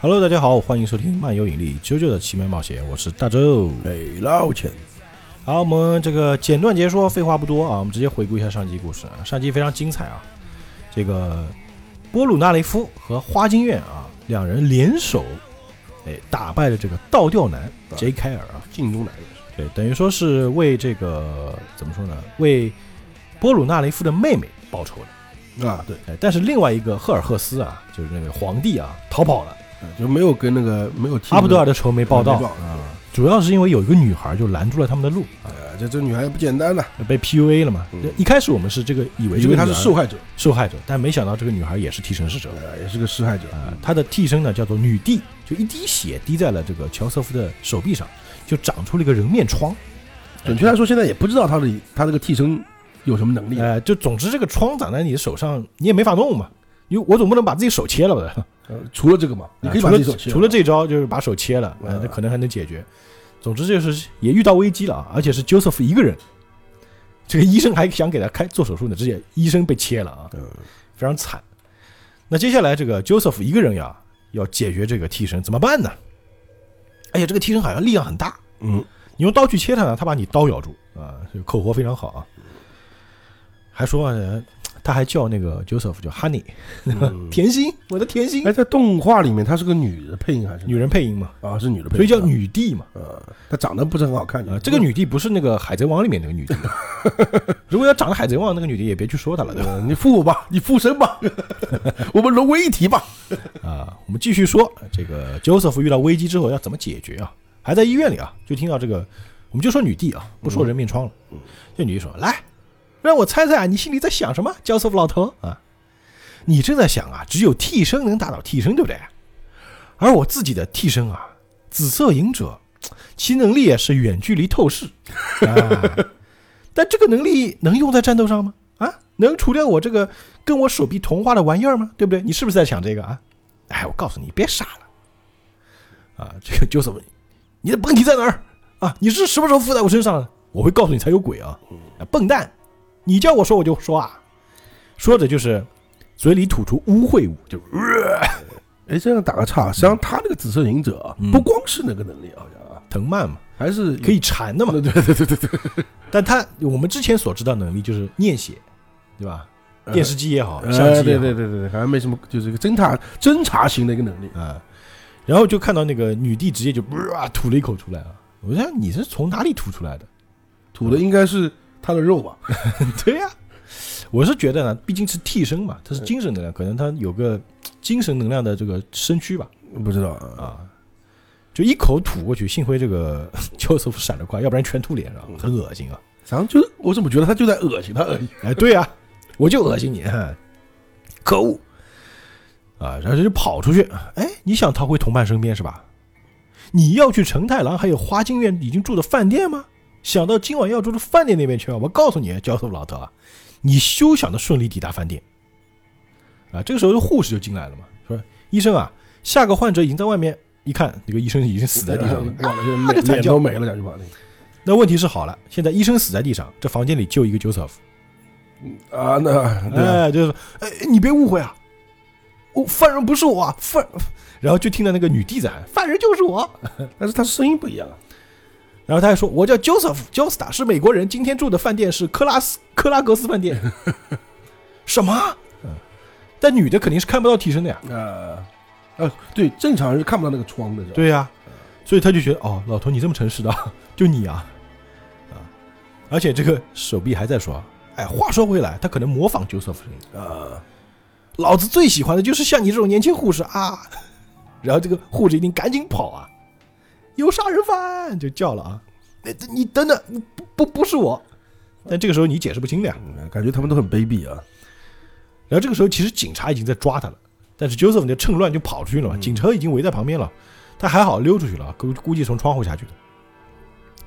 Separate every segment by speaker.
Speaker 1: Hello，大家好，欢迎收听漫游引力啾啾的奇妙冒险，我是大周。
Speaker 2: 哎，老钱，
Speaker 1: 好，我们这个简短解说，废话不多啊，我们直接回顾一下上集故事啊。上集非常精彩啊，这个波鲁纳雷夫和花京院啊两人联手，哎，打败了这个倒吊男杰凯尔啊，
Speaker 2: 镜中男
Speaker 1: 对，等于说是为这个怎么说呢？为波鲁纳雷夫的妹妹报仇的。
Speaker 2: 啊，对，
Speaker 1: 哎，但是另外一个赫尔赫斯啊，就是那个皇帝啊，逃跑了。
Speaker 2: 就没有跟那个没有替
Speaker 1: 阿布德尔的仇没报到主要是因为有一个女孩就拦住了他们的路啊，
Speaker 2: 呃，这这女孩也不简单呐，
Speaker 1: 被 PUA 了嘛。
Speaker 2: 嗯
Speaker 1: 一开始我们是这个以为
Speaker 2: 以为她是受害者，
Speaker 1: 受害者，但没想到这个女孩也是替身使者
Speaker 2: 呃，也是个施害者
Speaker 1: 啊。她的替身呢叫做女帝，就一滴血滴在了这个乔瑟夫的手臂上，就长出了一个人面疮。
Speaker 2: 准确来说，现在也不知道她的她这个替身有什么能力，
Speaker 1: 哎，就总之这个疮长在你的手上，你也没法弄嘛。因为我总不能把自己手切了吧？
Speaker 2: 呃，除了这个嘛，你可以把自己手切了
Speaker 1: 除了这招就是把手切了，那可能还能解决。总之就是也遇到危机了啊，而且是 Joseph 一个人，这个医生还想给他开做手术呢，直接医生被切了啊，
Speaker 2: 嗯
Speaker 1: 非常惨。那接下来这个 Joseph 一个人呀，要解决这个替身怎么办呢？而且，这个替身好像力量很大，
Speaker 2: 嗯，
Speaker 1: 你用刀去切他呢，他把你刀咬住啊，这个口活非常好啊。还说、呃他还叫那个 Joseph 叫 Honey，、
Speaker 2: 嗯
Speaker 1: 甜心，我的甜心
Speaker 2: 哎，，在动画里面她是个女的配音还是
Speaker 1: 女人配音嘛，
Speaker 2: 啊？是女的配音，
Speaker 1: 所以叫女帝嘛。
Speaker 2: 呃，她长得不是很好看，
Speaker 1: 啊，这个女帝不是那个海贼王里面那个女帝。如果要长得海贼王那个女帝，也别去说她了，对吧？
Speaker 2: 呃，你附我吧，你附身吧，我们融为一体吧。
Speaker 1: 啊，我们继续说这个 Joseph 遇到危机之后要怎么解决啊？还在医院里啊，就听到这个，我们就说女帝啊，不说人面疮了。这女帝说：“来，让我猜猜啊，你心里在想什么，Joseph 老头啊？你正在想啊，只有替身能打倒替身，对不对？而我自己的替身啊，紫色隐者，其能力也是远距离透视啊。但这个能力能用在战斗上吗？啊，能除掉我这个跟我手臂同化的玩意儿吗？对不对？你是不是在想这个啊？哎，我告诉你，别傻了啊！这个 Joseph，你的本体在哪儿啊？你是什么时候附在我身上的？我会告诉你才有鬼啊！啊笨蛋，你叫我说我就说啊，说着就是嘴里吐出污秽物，就
Speaker 2: 哎，这样打个岔，实际上他那个紫色忍者啊
Speaker 1: 嗯
Speaker 2: 不光是那个能力，好像啊，
Speaker 1: 藤蔓嘛，
Speaker 2: 还是
Speaker 1: 可以缠的嘛。
Speaker 2: 对对对对对对，
Speaker 1: 但他我们之前所知道能力就是念写，对吧？电视机也好，
Speaker 2: 呃
Speaker 1: 相机也
Speaker 2: 对
Speaker 1: 好，
Speaker 2: 对对对对，好像没什么，就是一个侦查侦查型的一个能力。
Speaker 1: 啊，然后就看到那个女帝直接就哇吐了一口出来啊！我想你是从哪里吐出来的？
Speaker 2: 吐的应该是他的肉吧？
Speaker 1: 对呀、我是觉得呢，毕竟是替身嘛，他是精神能量，可能他有个精神能量的这个身躯吧，
Speaker 2: 不知道啊。
Speaker 1: 啊，就一口吐过去，幸亏这个乔瑟夫闪得快，要不然全吐脸上，很恶心啊！
Speaker 2: 然后就是我怎么觉得他就在恶心他而已？
Speaker 1: 哎，对呀、我就恶心你，哼可恶！啊，然后就跑出去，哎，你想逃回同伴身边是吧？你要去承太郎还有花京院已经住的饭店吗？想到今晚要住的饭店那边去啊！我告诉你，教授老头啊，你休想的顺利抵达饭店。啊，这个时候护士就进来了嘛，说医生啊，下个患者已经在外面，一看那个医生已经死在地上了。
Speaker 2: 那
Speaker 1: 啊这
Speaker 2: 脸
Speaker 1: 惨叫
Speaker 2: 都没了，讲句话
Speaker 1: 那问题是好了，现在医生死在地上，这房间里就一个 Joseph。
Speaker 2: 啊，那
Speaker 1: 哎，就是说，哎，你别误会啊，我犯人不是我啊，犯，然后就听到那个女弟在喊，犯人就是我。
Speaker 2: 但是他声音不一样啊。
Speaker 1: 然后他还说，我叫 Joseph，Josta 是美国人，今天住的饭店是克拉斯克拉格斯饭店。什么？嗯，但女的肯定是看不到替身的呀。
Speaker 2: 呃，呃，对，正常人是看不到那个窗的？
Speaker 1: 对呀、所以他就觉得，哦，老头你这么诚实的，就你啊，啊，而且这个手臂还在说，哎，话说回来，他可能模仿 Joseph 声音。
Speaker 2: 啊，
Speaker 1: 老子最喜欢的就是像你这种年轻护士啊！然后这个护士一定赶紧跑啊，有杀人犯就叫了啊！你你等等，不不不是我。但这个时候你解释不清的呀。
Speaker 2: 嗯感觉他们都很卑鄙啊。
Speaker 1: 然后这个时候其实警察已经在抓他了，但是 Joseph 就趁乱就跑出去了警车已经围在旁边了，他还好溜出去了，估估计从窗户下去的。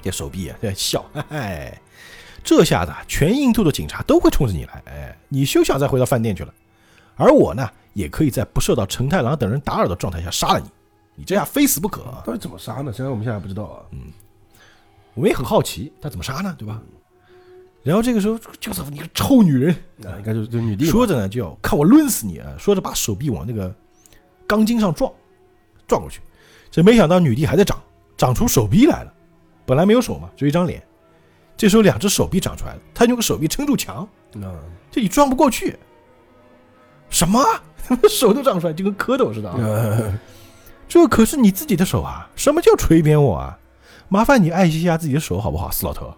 Speaker 1: 这手臂啊在笑，哎，这下子啊全印度的警察都会冲着你来，哎，你休想再回到饭店去了。而我呢，也可以在不受到成太郎等人打扰的状态下杀了你，你这样非死不可。
Speaker 2: 到底怎么杀呢？虽然我们现在还不知道啊。
Speaker 1: 嗯我们也很好奇他怎么杀呢，对吧？然后这个时候，Joseph 你个臭女人，
Speaker 2: 啊，应该就是就是女帝
Speaker 1: 说着呢就要看我抡死你啊！说着把手臂往那个钢筋上撞，撞过去。这没想到女帝还在长，长出手臂来了。本来没有手嘛，只有一张脸。这时候两只手臂长出来了，他用个手臂撑住墙，
Speaker 2: 啊，
Speaker 1: 这你撞不过去。什么？手都长出来，就跟蝌蚪似的这可是你自己的手啊！什么叫锤扁我啊？麻烦你爱惜一下自己的手好不好，死老头。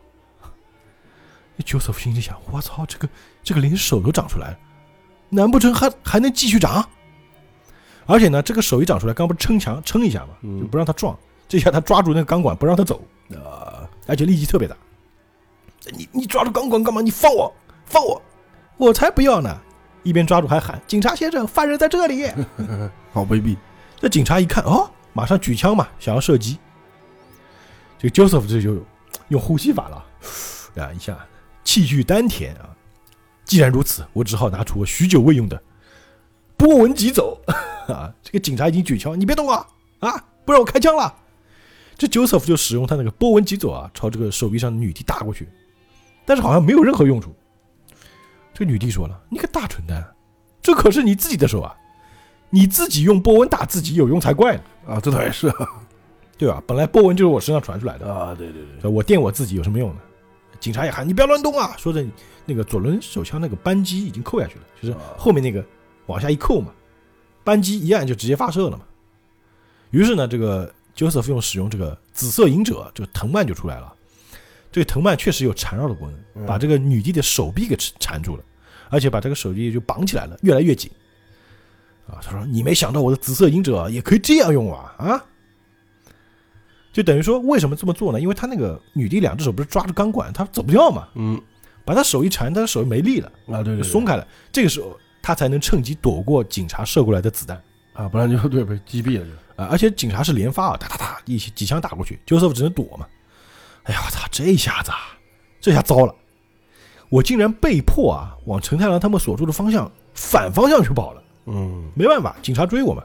Speaker 1: Joseph 心里想：我操，这个这个连手都长出来了，难不成还还能继续长？而且呢，这个手一长出来，刚不是撑墙撑一下嘛，
Speaker 2: 嗯
Speaker 1: 就不让他撞。这下他抓住那个钢管不让他走，
Speaker 2: 呃，
Speaker 1: 而且力气特别大。你你抓住钢管干嘛？你放我，放我！我才不要呢！一边抓住还喊：“警察先生，犯人在这里！”
Speaker 2: 好卑鄙，
Speaker 1: 这警察一看，哦，马上举枪嘛，想要射击。这个 Joseph 这就用呼吸法了，啊一下气聚丹田啊。既然如此，我只好拿出我许久未用的波纹疾走啊！这个警察已经举枪，你别动啊啊！不让我开枪了。这 Joseph 就使用他那个波纹疾走啊，朝这个手臂上的女帝打过去，但是好像没有任何用处。这女帝说了：“你个大蠢蛋，这可是你自己的手啊！你自己用波纹打自己有用才怪呢，
Speaker 2: 啊，这倒也是啊，
Speaker 1: 对吧？本来波纹就是我身上传出来的，
Speaker 2: 啊，对对对，
Speaker 1: 我电我自己有什么用呢？警察也喊你不要乱动啊！说着，那个左轮手枪那个扳机已经扣下去了，就是后面那个往下一扣嘛，扳机一按就直接发射了嘛。于是呢，这个 Joseph 用使用这个紫色隐者，这个藤蔓就出来了。这个藤蔓确实有缠绕的功能，
Speaker 2: 嗯
Speaker 1: 把这个女帝的手臂给缠住了，而且把这个手臂就绑起来了，越来越紧。啊，他说：“你没想到我的紫色隐者也可以这样用啊！”啊，就等于说，为什么这么做呢？因为他那个女帝两只手不是抓着钢管，他走不掉嘛，
Speaker 2: 嗯，
Speaker 1: 把他手一缠，他的手没力了，
Speaker 2: 啊，对对，
Speaker 1: 松开了。这个时候，他才能趁机躲过警察射过来的子弹
Speaker 2: 啊，不然就对被击毙了就，
Speaker 1: 啊！而且警察是连发啊，哒哒哒，一起几枪打过去，Joseph 只能躲嘛。哎呀，我操！这下子啊，这下糟了，我竟然被迫啊往陈太郎他们所住的方向反方向去跑了。
Speaker 2: 嗯，
Speaker 1: 没办法，警察追我们。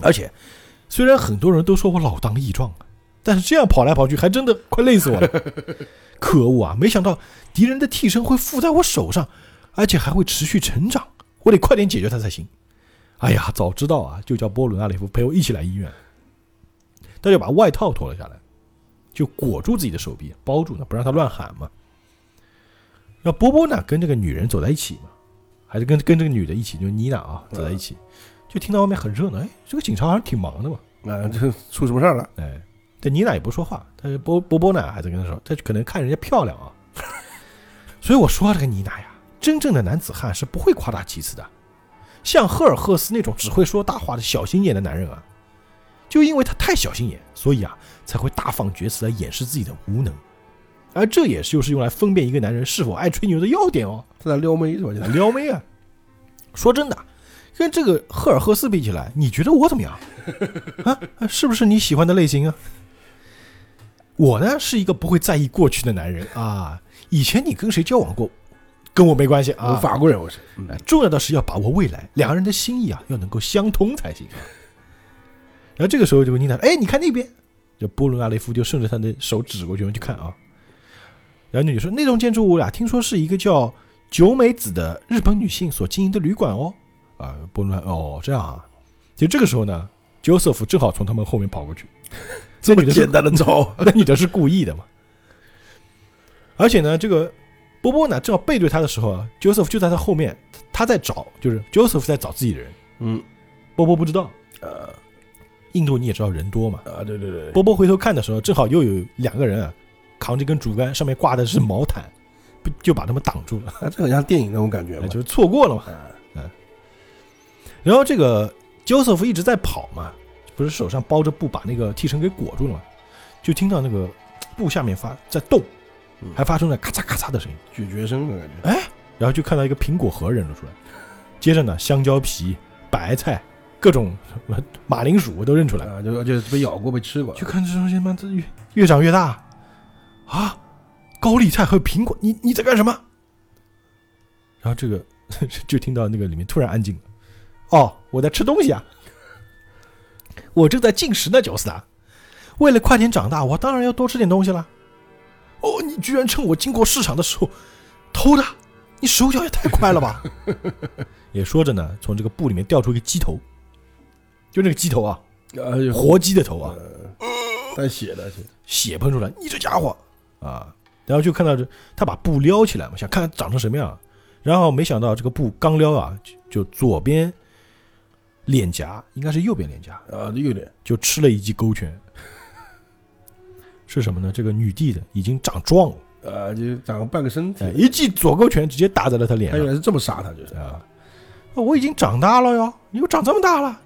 Speaker 1: 而且，虽然很多人都说我老当益壮啊，但是这样跑来跑去，还真的快累死我了。可恶啊！没想到敌人的替身会附在我手上，而且还会持续成长，我得快点解决他才行。哎呀，早知道啊，就叫波伦阿里夫陪我一起来医院。他就把外套脱了下来，就裹住自己的手臂，包住呢，不让他乱喊嘛。然后波波呢，跟这个女人走在一起嘛，还是跟跟这个女的一起，就是妮娜啊，走在一起，就听到外面很热闹，哎，这个警察好像挺忙的嘛，
Speaker 2: 啊，这出什么事儿了？
Speaker 1: 哎，这妮娜也不说话，但是波波波呢还在跟他说，他可能看人家漂亮啊，所以我说这个妮娜呀，真正的男子汉是不会夸大其词的，像赫尔赫斯那种只会说大话的小心眼的男人啊，就因为他太小心眼，所以啊才会大放厥词来掩饰自己的无能，而这也是就是用来分辨一个男人是否爱吹牛的要点哦。
Speaker 2: 他在撩妹是吧？在
Speaker 1: 撩妹啊！说真的，跟这个赫尔赫斯比起来，你觉得我怎么样？啊，是不是你喜欢的类型啊？我呢是一个不会在意过去的男人啊。以前你跟谁交往过，跟我没关系
Speaker 2: 我
Speaker 1: 啊。
Speaker 2: 法国人我是，
Speaker 1: 重要的是要把握未来，两个人的心意啊要能够相通才行。然后这个时候就问妮娜，哎，你看那边，就波伦阿雷夫就顺着他的手指过去，我们去看啊。然后女的说，那栋建筑物呀，听说是一个叫九美子的日本女性所经营的旅馆哦。啊，波伦哦，这样啊。就这个时候呢，Joseph 正好从他们后面跑过去，这女的
Speaker 2: 简单的招，
Speaker 1: 那女的是故意的嘛？而且呢，这个波波呢正好背对他的时候啊，Joseph 就在他后面，他在找，就是 Joseph 在找自己的人，
Speaker 2: 嗯，
Speaker 1: 波波不知道。
Speaker 2: 呃
Speaker 1: 印度你也知道人多嘛，
Speaker 2: 啊，对对对，
Speaker 1: 波波回头看的时候，正好又有两个人啊，扛着一根竹竿，上面挂的是毛毯，不就把他们挡住了，
Speaker 2: 啊，这很像电影那种感觉嘛，
Speaker 1: 就是错过了嘛。
Speaker 2: 嗯。
Speaker 1: 然后这个 Joseph 一直在跑嘛，不是手上包着布把那个替身给裹住了嘛，就听到那个布下面发在动
Speaker 2: 嗯，
Speaker 1: 还发出了咔嚓咔嚓的声音，
Speaker 2: 咀嚼声的感觉，哎
Speaker 1: 然后就看到一个苹果核扔了出来，接着呢香蕉皮、白菜、各种什么马铃薯都认出来，
Speaker 2: 啊，就就被咬过被吃过，
Speaker 1: 就看这东西妈这越越长越大啊！高丽菜和苹果，你你在干什么？然后这个 就听到那个里面突然安静了。哦，我在吃东西啊，我正在进食呢，九斯达。为了快点长大，我当然要多吃点东西了。哦，你居然趁我经过市场的时候偷的，你手脚也太快了吧！也说着呢，从这个布里面掉出一个鸡头，就那个鸡头啊，
Speaker 2: 呃，
Speaker 1: 活鸡的头啊，
Speaker 2: 带血的，是
Speaker 1: 血喷出来，你这家伙啊！然后就看到这，他把布撩起来嘛，想看看长成什么样。然后没想到这个布刚撩啊，就就左边脸颊，应该是右边脸颊，
Speaker 2: 啊，右脸
Speaker 1: 就吃了一记勾拳。是什么呢？这个女帝的已经长壮了，
Speaker 2: 呃，就长个半个身体
Speaker 1: 哎，，一记左勾拳直接打在了他脸上
Speaker 2: 他原来是这么杀他，就是
Speaker 1: 啊！我已经长大了哟，你又长这么大了，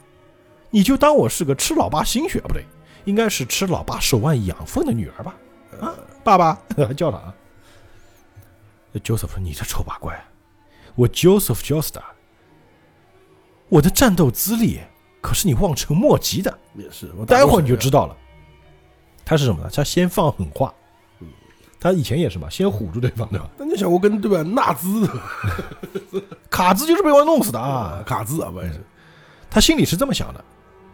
Speaker 1: 你就当我是个吃老爸心血，不对，应该是吃老爸手腕养分的女儿吧？啊，爸爸还 叫他啊。Joseph 说：“你这丑八怪，我 Joseph Joestar，我的战斗资历可是你望尘莫及的。
Speaker 2: 也是。我
Speaker 1: 待会儿你就知道了。他是什么呢？他先放狠话，他以前也是嘛，先唬住对方，对吧？
Speaker 2: 那你想，我跟对吧？纳兹
Speaker 1: 卡兹就是被我弄死的
Speaker 2: 啊，
Speaker 1: 啊！
Speaker 2: 卡兹啊，不是
Speaker 1: 他心里是这么想的：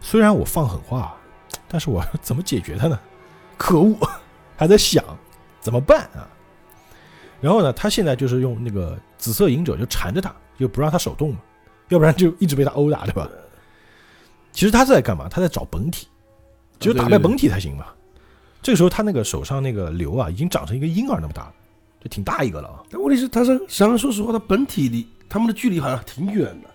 Speaker 1: 虽然我放狠话，但是我 怎么解决他呢？可恶，还在想怎么办啊？然后呢，他现在就是用那个紫色隐者就缠着他，就不让他手动嘛，要不然就一直被他殴打，对吧？其实他是在干嘛？他在找本体，只有打败本体才行嘛。这个时候他那个手上那个瘤啊，已经长成一个婴儿那么大了，就挺大一个了啊。
Speaker 2: 但问题是，他是实际上说实话，他本体离他们的距离好像挺远的，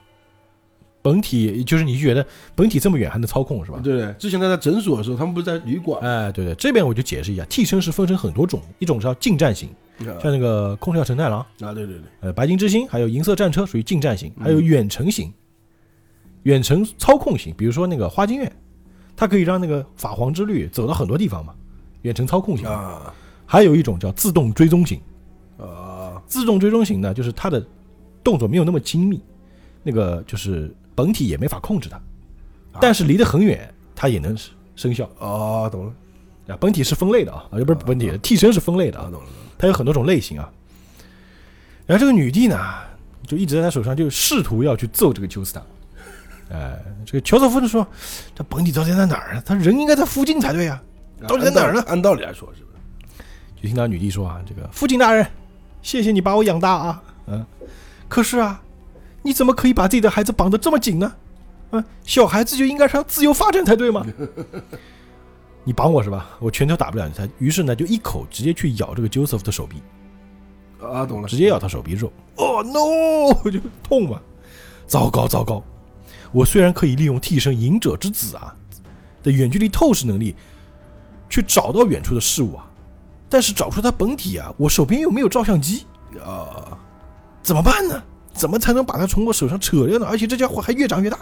Speaker 1: 本体就是你觉得本体这么远还能操控是吧？
Speaker 2: 对对？之前他在诊所的时候，他们不是在旅馆，
Speaker 1: 哎，对对，这边我就解释一下，替身是分成很多种，一种叫近战型，
Speaker 2: 啊，
Speaker 1: 像那个空调承太郎啊，
Speaker 2: 对对对，
Speaker 1: 呃，白金之星，还有银色战车属于近战型，还有远程型，远程操控型，比如说那个花京院，它可以让那个法皇之律走到很多地方嘛，远程操控型。
Speaker 2: 啊
Speaker 1: 还有一种叫自动追踪型，
Speaker 2: 啊，
Speaker 1: 自动追踪型呢，就是它的动作没有那么精密，那个就是本体也没法控制它，但是离得很远，它也能生效
Speaker 2: 哦，懂了，
Speaker 1: 啊。本体是分类的啊，啊，不是本体，替身是分类的
Speaker 2: 啊，
Speaker 1: 啊，
Speaker 2: 懂了，
Speaker 1: 它有很多种类型啊。然后这个女帝呢，就一直在他手上，就试图要去揍这个丘斯塔。哎，这个乔瑟夫就说：“这本体到底在哪儿呢？他人应该在附近才对呀、到底在哪儿呢
Speaker 2: 按道理来说，是不是？
Speaker 1: 就听到女帝说啊：“这个父亲大人，谢谢你把我养大啊，嗯，可是啊，你怎么可以把自己的孩子绑得这么紧呢？啊，小孩子就应该让自由发展才对吗？你绑我是吧？我拳头打不了你。他于是呢，就一口直接去咬这个 Joseph 的手臂，
Speaker 2: 啊，懂了，
Speaker 1: 直接咬他手臂肉。哦 no，就痛嘛！糟糕糟糕！我虽然可以利用替身隐者之子啊的远距离透视能力，去找到远处的事物啊，但是找出他本体啊，我手边又没有照相机，
Speaker 2: 啊，
Speaker 1: 怎么办呢？怎么才能把它从我手上扯掉呢？而且这家伙还越长越大，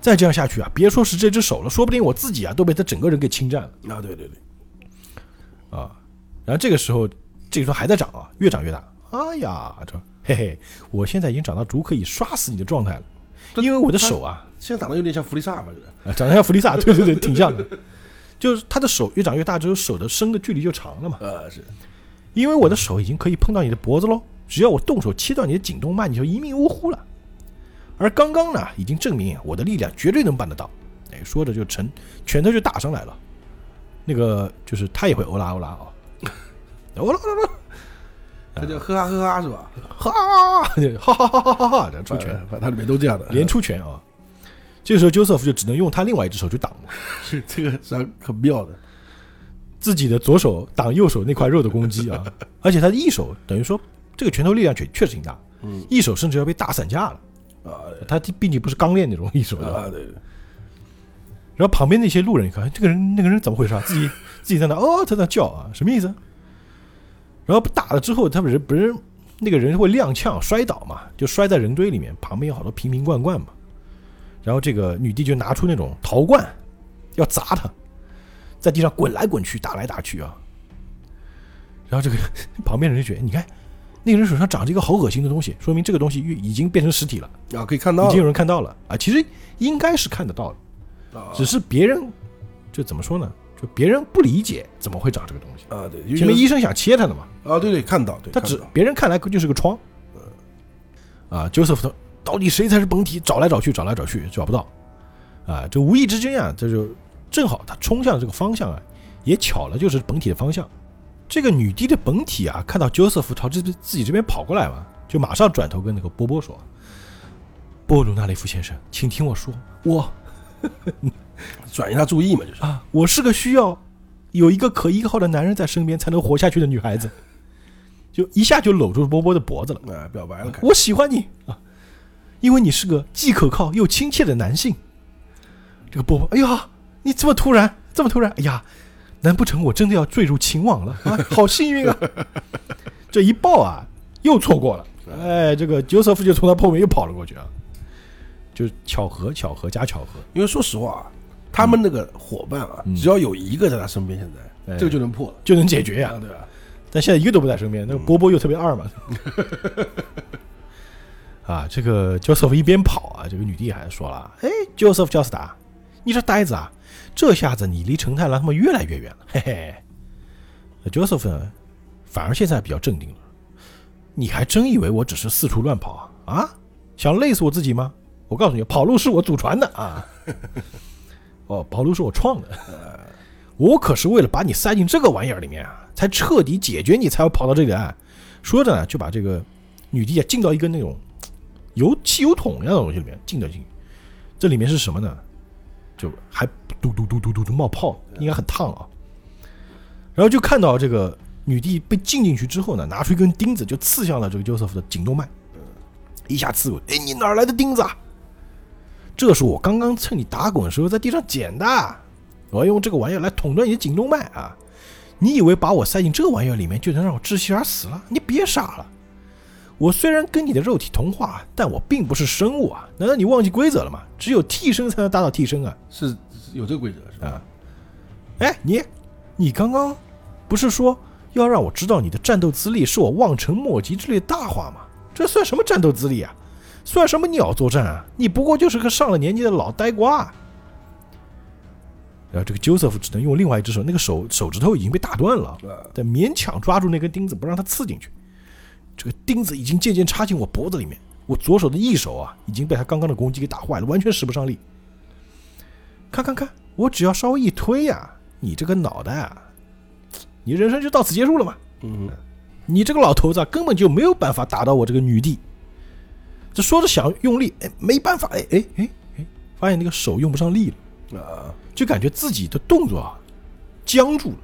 Speaker 1: 再这样下去啊，别说是这只手了，说不定我自己啊都被他整个人给侵占了。
Speaker 2: 啊，对对对，
Speaker 1: 啊，然后这个时候，这个时候还在长啊，越长越大。哎呀，这嘿嘿，我现在已经长到足可以刷死你的状态了，因为我的手啊，
Speaker 2: 现在长得有点像弗利萨吧，就是
Speaker 1: 啊长得像弗利萨，对对对，挺像的。就是他的手越长越大之后，手的伸的距离就长了嘛。
Speaker 2: 啊，是
Speaker 1: 因为我的手已经可以碰到你的脖子喽，只要我动手切断你的颈动脉，你就一命呜呼了。而刚刚呢，已经证明我的力量绝对能办得到。哎，说着就成拳头就打上来了。那个就是他也会欧拉欧拉啊，欧拉欧拉
Speaker 2: 他就呵哈呵哈是吧？
Speaker 1: 哈，哈哈哈哈哈出拳，
Speaker 2: 反正它里面都这样的，
Speaker 1: 连出拳啊！这个时候，Joseph 就只能用他另外一只手去挡了，
Speaker 2: 是这个实际上很妙的，
Speaker 1: 自己的左手挡右手那块肉的攻击啊，而且他的一手等于说这个拳头力量确确实挺大，
Speaker 2: 嗯
Speaker 1: 一手甚至要被打散架了。
Speaker 2: 啊
Speaker 1: 他毕竟不是刚练那种一手的，
Speaker 2: 啊，对对，
Speaker 1: 然后旁边那些路人一看，这个人那个人怎么回事啊？自己自己在那哦，他在叫啊，什么意思？然后打了之后，他不是不是那个人会踉跄摔倒嘛，就摔在人堆里面，旁边有好多瓶瓶罐罐嘛。然后这个女帝就拿出那种陶罐，要砸他，在地上滚来滚去，打来打去啊。然后这个 旁边人就觉得，你看那个人手上长着一个好恶心的东西，说明这个东西已经变成实体了，
Speaker 2: 啊，可以看到
Speaker 1: 已经有人看到了啊。其实应该是看得到的。
Speaker 2: 啊
Speaker 1: 只是别人就怎么说呢？就别人不理解怎么会长这个东西。
Speaker 2: 啊，对，
Speaker 1: 因为医生想切他的嘛，
Speaker 2: 啊，对对，看到，对，
Speaker 1: 他只别人看来就是个疮。啊，Joseph 说到底谁才是本体？找来找去，找来找去找不到。啊，这无意之间啊，这就正好他冲向这个方向啊，也巧了就是本体的方向。这个女帝的本体啊，看到 Joseph 朝这边自己这边跑过来嘛，就马上转头跟那个波波说：“波鲁纳雷夫先生，请听我说，我
Speaker 2: 转移他注意嘛，就是
Speaker 1: 啊，我是个需要有一个可依靠的男人在身边才能活下去的女孩子。”就一下就搂住波波的脖子了。
Speaker 2: 啊，表白了，
Speaker 1: 我喜欢你啊，因为你是个既可靠又亲切的男性。这个波波，哎呀，你这么突然，这么突然，哎呀，难不成我真的要坠入情网了 啊？好幸运啊！这一抱啊，又错过了。哎，这个 Joseph 就从他后面又跑了过去啊，就是巧合，巧合加巧合。
Speaker 2: 因为说实话啊，他们那个伙伴啊，
Speaker 1: 嗯
Speaker 2: 只要有一个在他身边，现在
Speaker 1: 哎
Speaker 2: 这个就能破了，
Speaker 1: 就能解决呀、
Speaker 2: 啊，对吧？
Speaker 1: 但现在一个都不在身边，那个波波又特别二嘛。啊，这个 Joseph 一边跑啊，这个女帝还说了：“哎，Joseph 焦斯达，你这呆子啊，这下子你离陈太郎他们越来越远了。”嘿嘿，Joseph 呢，反而现在比较镇定了。你还真以为我只是四处乱跑啊？啊，想累死我自己吗？我告诉你，跑路是我祖传的啊。哦，跑路是我创的。我可是为了把你塞进这个玩意儿里面啊，才彻底解决你，才要跑到这里来。说着呢，就把这个女帝啊进到一个那种油汽油桶一样的东西里面，进了进去。这里面是什么呢？就还嘟嘟嘟嘟嘟嘟冒泡，应该很烫啊。然后就看到这个女帝被浸进去之后呢，拿出一根钉子就刺向了这个 Joseph 的颈动脉，一下刺过去。哎，你哪来的钉子啊？这是我刚刚趁你打滚的时候在地上捡的。我要用这个玩意儿来捅断你的颈动脉啊！你以为把我塞进这玩意儿里面就能让我窒息而死了？你别傻了！我虽然跟你的肉体同化，但我并不是生物啊！难道你忘记规则了吗？只有替身才能打倒替身啊！
Speaker 2: 是是有这个规则是吧？
Speaker 1: 啊，哎，你，你刚刚不是说要让我知道你的战斗资历是我望尘莫及之类的大话吗？这算什么战斗资历啊？算什么鸟作战啊？你不过就是个上了年纪的老呆瓜啊。然后这个 Joseph 只能用另外一只手，那个手手指头已经被打断了，
Speaker 2: 啊，
Speaker 1: 但勉强抓住那根钉子，不让它刺进去。这个钉子已经渐渐插进我脖子里面，我左手的一手啊，已经被他刚刚的攻击给打坏了，完全使不上力。看看看，我只要稍微一推呀、你这个脑袋啊，你人生就到此结束了嘛。
Speaker 2: 嗯，
Speaker 1: 你这个老头子啊，根本就没有办法打到我这个女帝。这说着想用力，哎，没办法，哎哎哎哎，发现那个手用不上力了。
Speaker 2: 啊，
Speaker 1: 就感觉自己的动作啊僵住了。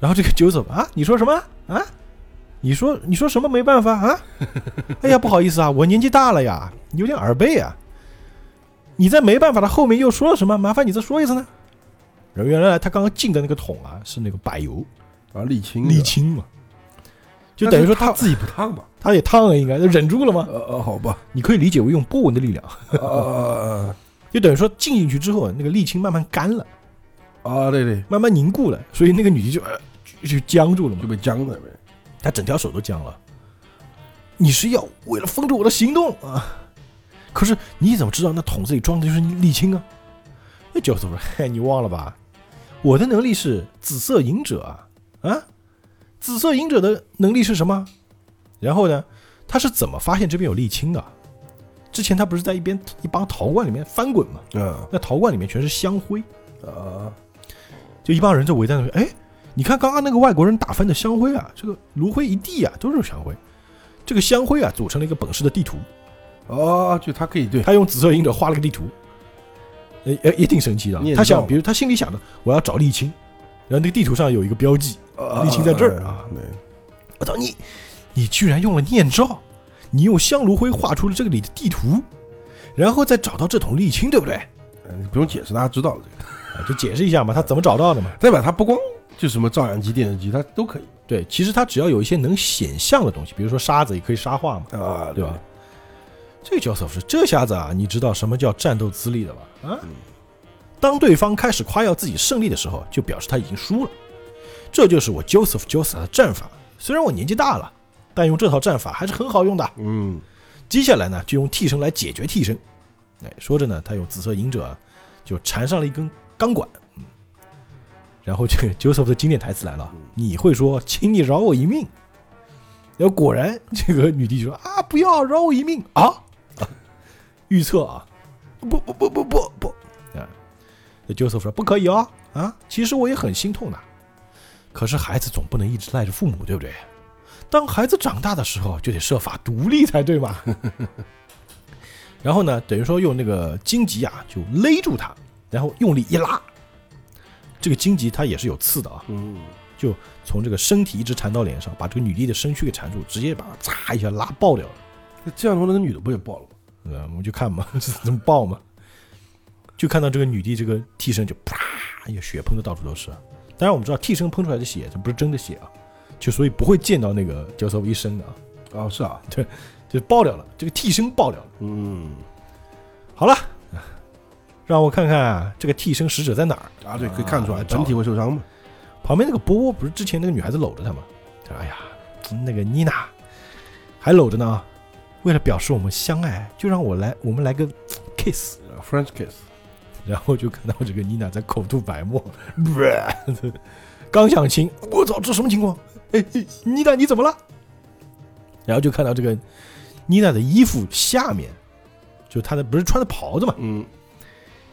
Speaker 1: 然后这个 Joseph 啊，你说什么啊？你说你说什么没办法啊？哎呀，不好意思啊，我年纪大了呀，有点耳背啊。你在没办法的后面又说了什么？麻烦你再说一次呢。然后原来他刚刚进的那个桶啊，是那个柏油
Speaker 2: 啊，沥青，
Speaker 1: 沥，青嘛，就等于说他
Speaker 2: 他自己不烫吧？
Speaker 1: 他也烫了，应该忍住了吗？
Speaker 2: 呃呃，好吧，
Speaker 1: 你可以理解为用波纹的力量，
Speaker 2: 啊
Speaker 1: 就等于说进进去之后，那个沥青慢慢干了。
Speaker 2: 啊，对对，
Speaker 1: 慢慢凝固了，所以那个女的就、呃、就就僵住了嘛
Speaker 2: 就，被僵在那边。
Speaker 1: 她整条手都僵了。你是要为了封住我的行动啊？可是你怎么知道那桶子里装的就是沥青啊？那教授说：“嘿，你忘了吧？我的能力是紫色隐者啊啊！紫色隐者的能力是什么？然后呢，他是怎么发现这边有沥青的？之前他不是在一边一帮陶罐里面翻滚吗？
Speaker 2: 嗯
Speaker 1: 那陶罐里面全是香灰，
Speaker 2: 啊，
Speaker 1: 就一帮人就围在那边，哎，你看刚刚那个外国人打翻的香灰啊，这个炉灰一地啊，都是香灰。这个香灰啊，组成了一个本市的地图。
Speaker 2: 哦，就他可以对，
Speaker 1: 他用紫色隐者画了个地图，呃呃，也挺神奇的。他想，比如他心里想的，我要找沥青，然后那个地图上有一个标记。沥青在这儿啊
Speaker 2: 对，
Speaker 1: 我操你，你居然用了念照，你用香炉灰画出了这个里的地图，然后再找到这桶沥青，对不对？
Speaker 2: 嗯，不用解释，大家知道了这个。
Speaker 1: 啊，就解释一下嘛，他怎么找到的嘛？
Speaker 2: 再把他不光就什么照相机、电视机，它都可以
Speaker 1: 对，其实它只要有一些能显像的东西，比如说沙子也可以沙画嘛。
Speaker 2: 啊，
Speaker 1: 对吧？？这个角色是这下子啊，你知道什么叫战斗资历了吧？啊，当对方开始夸耀自己胜利的时候，就表示他已经输了。这就是我 Joseph Joseph 的战法。虽然我年纪大了，但用这套战法还是很好用的。
Speaker 2: 嗯，
Speaker 1: 接下来呢，就用替身来解决替身。哎，说着呢，他用紫色隐者啊就缠上了一根钢管。嗯，然后这个 Joseph 的经典台词来了：“你会说，请你饶我一命。”然后果然，这个女帝就说：“啊，不要饶我一命啊！”啊预测啊，不不不不不不啊！那 Joseph 说：“不可以哦，啊，其实我也很心痛的。可是孩子总不能一直赖着父母，对不对？当孩子长大的时候，就得设法独立才对嘛。然后呢，等于说用那个荆棘啊，就勒住他，然后用力一拉，这个荆棘它也是有刺的啊，
Speaker 2: 嗯，
Speaker 1: 就从这个身体一直缠到脸上，把这个女帝的身躯给缠住，直接把它嚓一下拉爆掉了。
Speaker 2: 那这样的话，那个女的不也爆了吗？
Speaker 1: 嗯，我们就看嘛，这 怎么爆嘛？就看到这个女帝这个替身就啪，一个血喷的到处都是。当然我们知道替身喷出来的血，这不是真的血啊，就所以不会溅到那个焦瑟夫一身的啊，
Speaker 2: 哦，是啊，对
Speaker 1: 就爆掉了，这个替身爆掉了。
Speaker 2: 嗯，
Speaker 1: 好了，让我看看啊这个替身使者在哪儿。
Speaker 2: 啊，对，可以看出来
Speaker 1: 啊
Speaker 2: 整体会受伤嘛。
Speaker 1: 旁边那个波波不是之前那个女孩子搂着他吗？他说：“哎呀，那个妮娜还搂着呢。为了表示我们相爱，就让我来，我们来个 kiss。
Speaker 2: 呃 French kiss，
Speaker 1: 然后就看到这个妮娜在口吐白沫，刚想亲，我操，这什么情况？哎，哎妮娜你怎么了？然后就看到这个妮娜的衣服下面，就她的不是穿的袍子嘛，
Speaker 2: 嗯，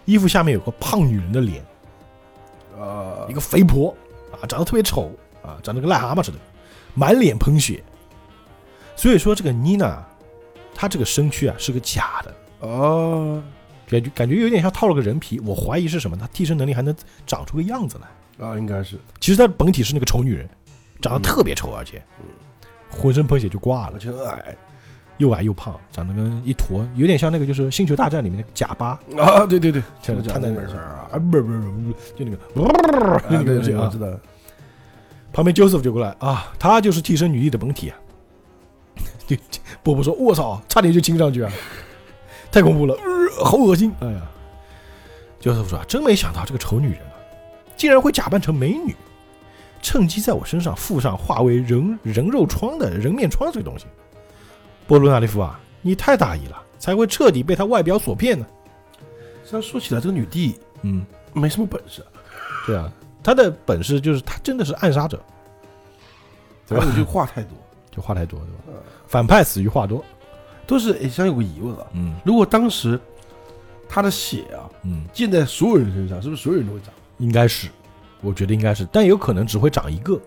Speaker 1: 衣服下面有个胖女人的脸，
Speaker 2: 呃
Speaker 1: 一，个肥婆。啊，长得特别丑。啊，长得跟癞蛤蟆似的，满脸喷血。所以说这个妮娜，她这个身躯啊是个假的，
Speaker 2: 哦，
Speaker 1: 感觉感觉有点像套了个人皮。我怀疑是什么？她替身能力还能长出个样子来。
Speaker 2: 啊，应该是，
Speaker 1: 其实她本体是那个丑女人，长得特别丑，而且浑身喷血就挂了又矮又胖，长得跟一坨，有点像那个就是《星球大战》里面那个贾巴，
Speaker 2: 啊，对对对，
Speaker 1: 就是他那个啊，
Speaker 2: 啊，
Speaker 1: 不不不不，就那个，那个东西啊
Speaker 2: 知。道，
Speaker 1: 旁边 Joseph 就过来啊，他就是替身女帝的本体啊。就波波说：“我操，差点就亲上去啊，太恐怖了，呃，好恶心！”哎呀，Joseph 说：“真没想到这个丑女人啊，竟然会假扮成美女，趁机在我身上附上化为人人肉疮的人面疮这个东西。”波鲁纳利夫啊，你太大意了，才会彻底被他外表所骗呢。
Speaker 2: 这样说起来，这个女帝
Speaker 1: 嗯，
Speaker 2: 没什么本事，
Speaker 1: 对啊，她的本事就是她真的是暗杀者，对吧？
Speaker 2: 还有就话太多，
Speaker 1: 就话太多，对吧？
Speaker 2: 嗯？
Speaker 1: 反派死于话多。
Speaker 2: 都是诶，想有个疑问啊，
Speaker 1: 嗯。
Speaker 2: 如果当时他的血啊
Speaker 1: 嗯，
Speaker 2: 溅在所有人身上，是不是所有人都会长？
Speaker 1: 应该是，我觉得应该是，但有可能只会长一个，
Speaker 2: 呃，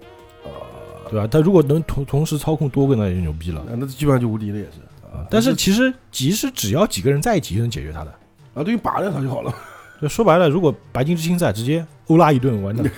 Speaker 1: 对吧？他如果能同同时操控多个，那就牛逼了。
Speaker 2: 那那基本上就无敌了，也是啊。
Speaker 1: 但是其实即使只要几个人在一起就能解决他的。
Speaker 2: 啊，对于拔掉他就好了。
Speaker 1: 就说白了，如果白金之星在，直接欧拉一顿完蛋，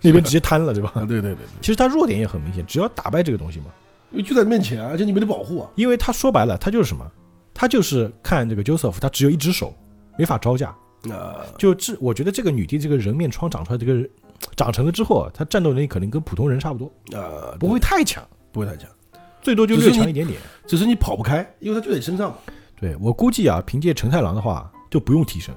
Speaker 1: 那边直接瘫了，对吧？
Speaker 2: 啊，对对对对，
Speaker 1: 其实他弱点也很明显，只要打败这个东西嘛，
Speaker 2: 因为就在面前啊，而且你没得保护啊。
Speaker 1: 因为他说白了，他就是什么？他就是看这个 Joseph，他只有一只手，没法招架。
Speaker 2: 啊，
Speaker 1: 就这，我觉得这个女帝这个人面疮长出来，这个长成了之后啊，她战斗能力可能跟普通人差不多，
Speaker 2: 呃，
Speaker 1: 不会太强，
Speaker 2: 不会太强，
Speaker 1: 最多就略强一点点。
Speaker 2: 只是你跑不开，因为他就在你身上嘛。
Speaker 1: 对我估计啊，凭借陈太郎的话，就不用替身，